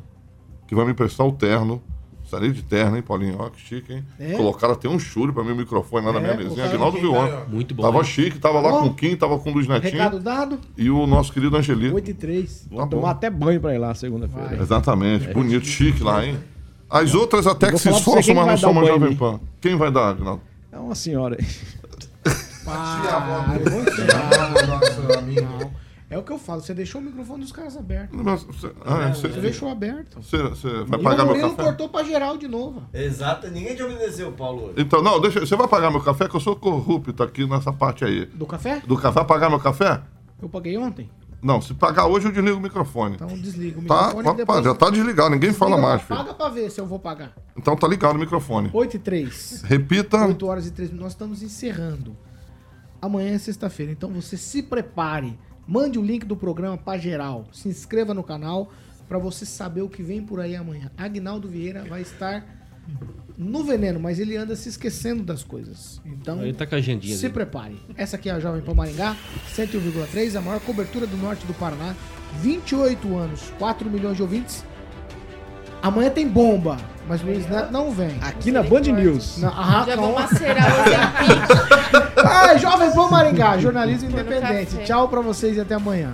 que vai me prestar o terno. Estarei de terno, hein, Paulinho? Ó, que chique, hein? É? Colocaram até um churo pra mim, o microfone lá na É, minha mesinha. Aguinaldo viu ontem. Muito bom. Tava hein? chique, tava lá Bom. com o Kim, tava com o Luiz Recado Netinho dado. e o nosso querido Angelito. 8 e 3. Vou Tá tomar bom. até banho pra ir lá segunda-feira. Exatamente, bonito, chique lá, hein? As outras até que vou se esforçam, mas não são em Jovem. Pan. Quem vai dar, Aguinaldo? É uma senhora aí. Para, vou. É o que eu falo, você deixou o microfone dos caras aberto. Mas você, ah, Você você, deixou aberto. você- você vai E pagar o meu Murilo café? cortou pra geral de novo. Exato, ninguém te obedeceu, Paulo. hoje. Então, não, deixa, você vai pagar meu café, que eu sou corrupto aqui nessa parte aí. Do café? Do café, vai pagar meu café? Eu paguei ontem. Não, se pagar hoje eu desligo o microfone. Então desliga o Tá, microfone e opa, depois... já tá desligado, ninguém fala mais, filho. Paga pra ver se eu vou pagar. Então tá ligado o microfone. 8 e 3. Repita. 8 horas e 3 minutos. Nós estamos encerrando. Amanhã é sexta-feira, então você se prepare. Mande o link do programa pra geral. Se inscreva no canal pra você saber o que vem por aí amanhã. Agnaldo Vieira vai estar no veneno, mas ele anda se esquecendo das coisas. Então, Ele tá com a agendinha se dele. prepare. Essa aqui é a Jovem Pan Maringá, 101,3, a maior cobertura do norte do Paraná. 28 anos, 4 milhões de ouvintes. Amanhã tem bomba, mas Luiz Neto não vem. Aqui na Band News. Não, ah, Já vou macerar o. Ai, Jovem Pan Maringá, jornalismo independente. Tchau pra vocês e até amanhã.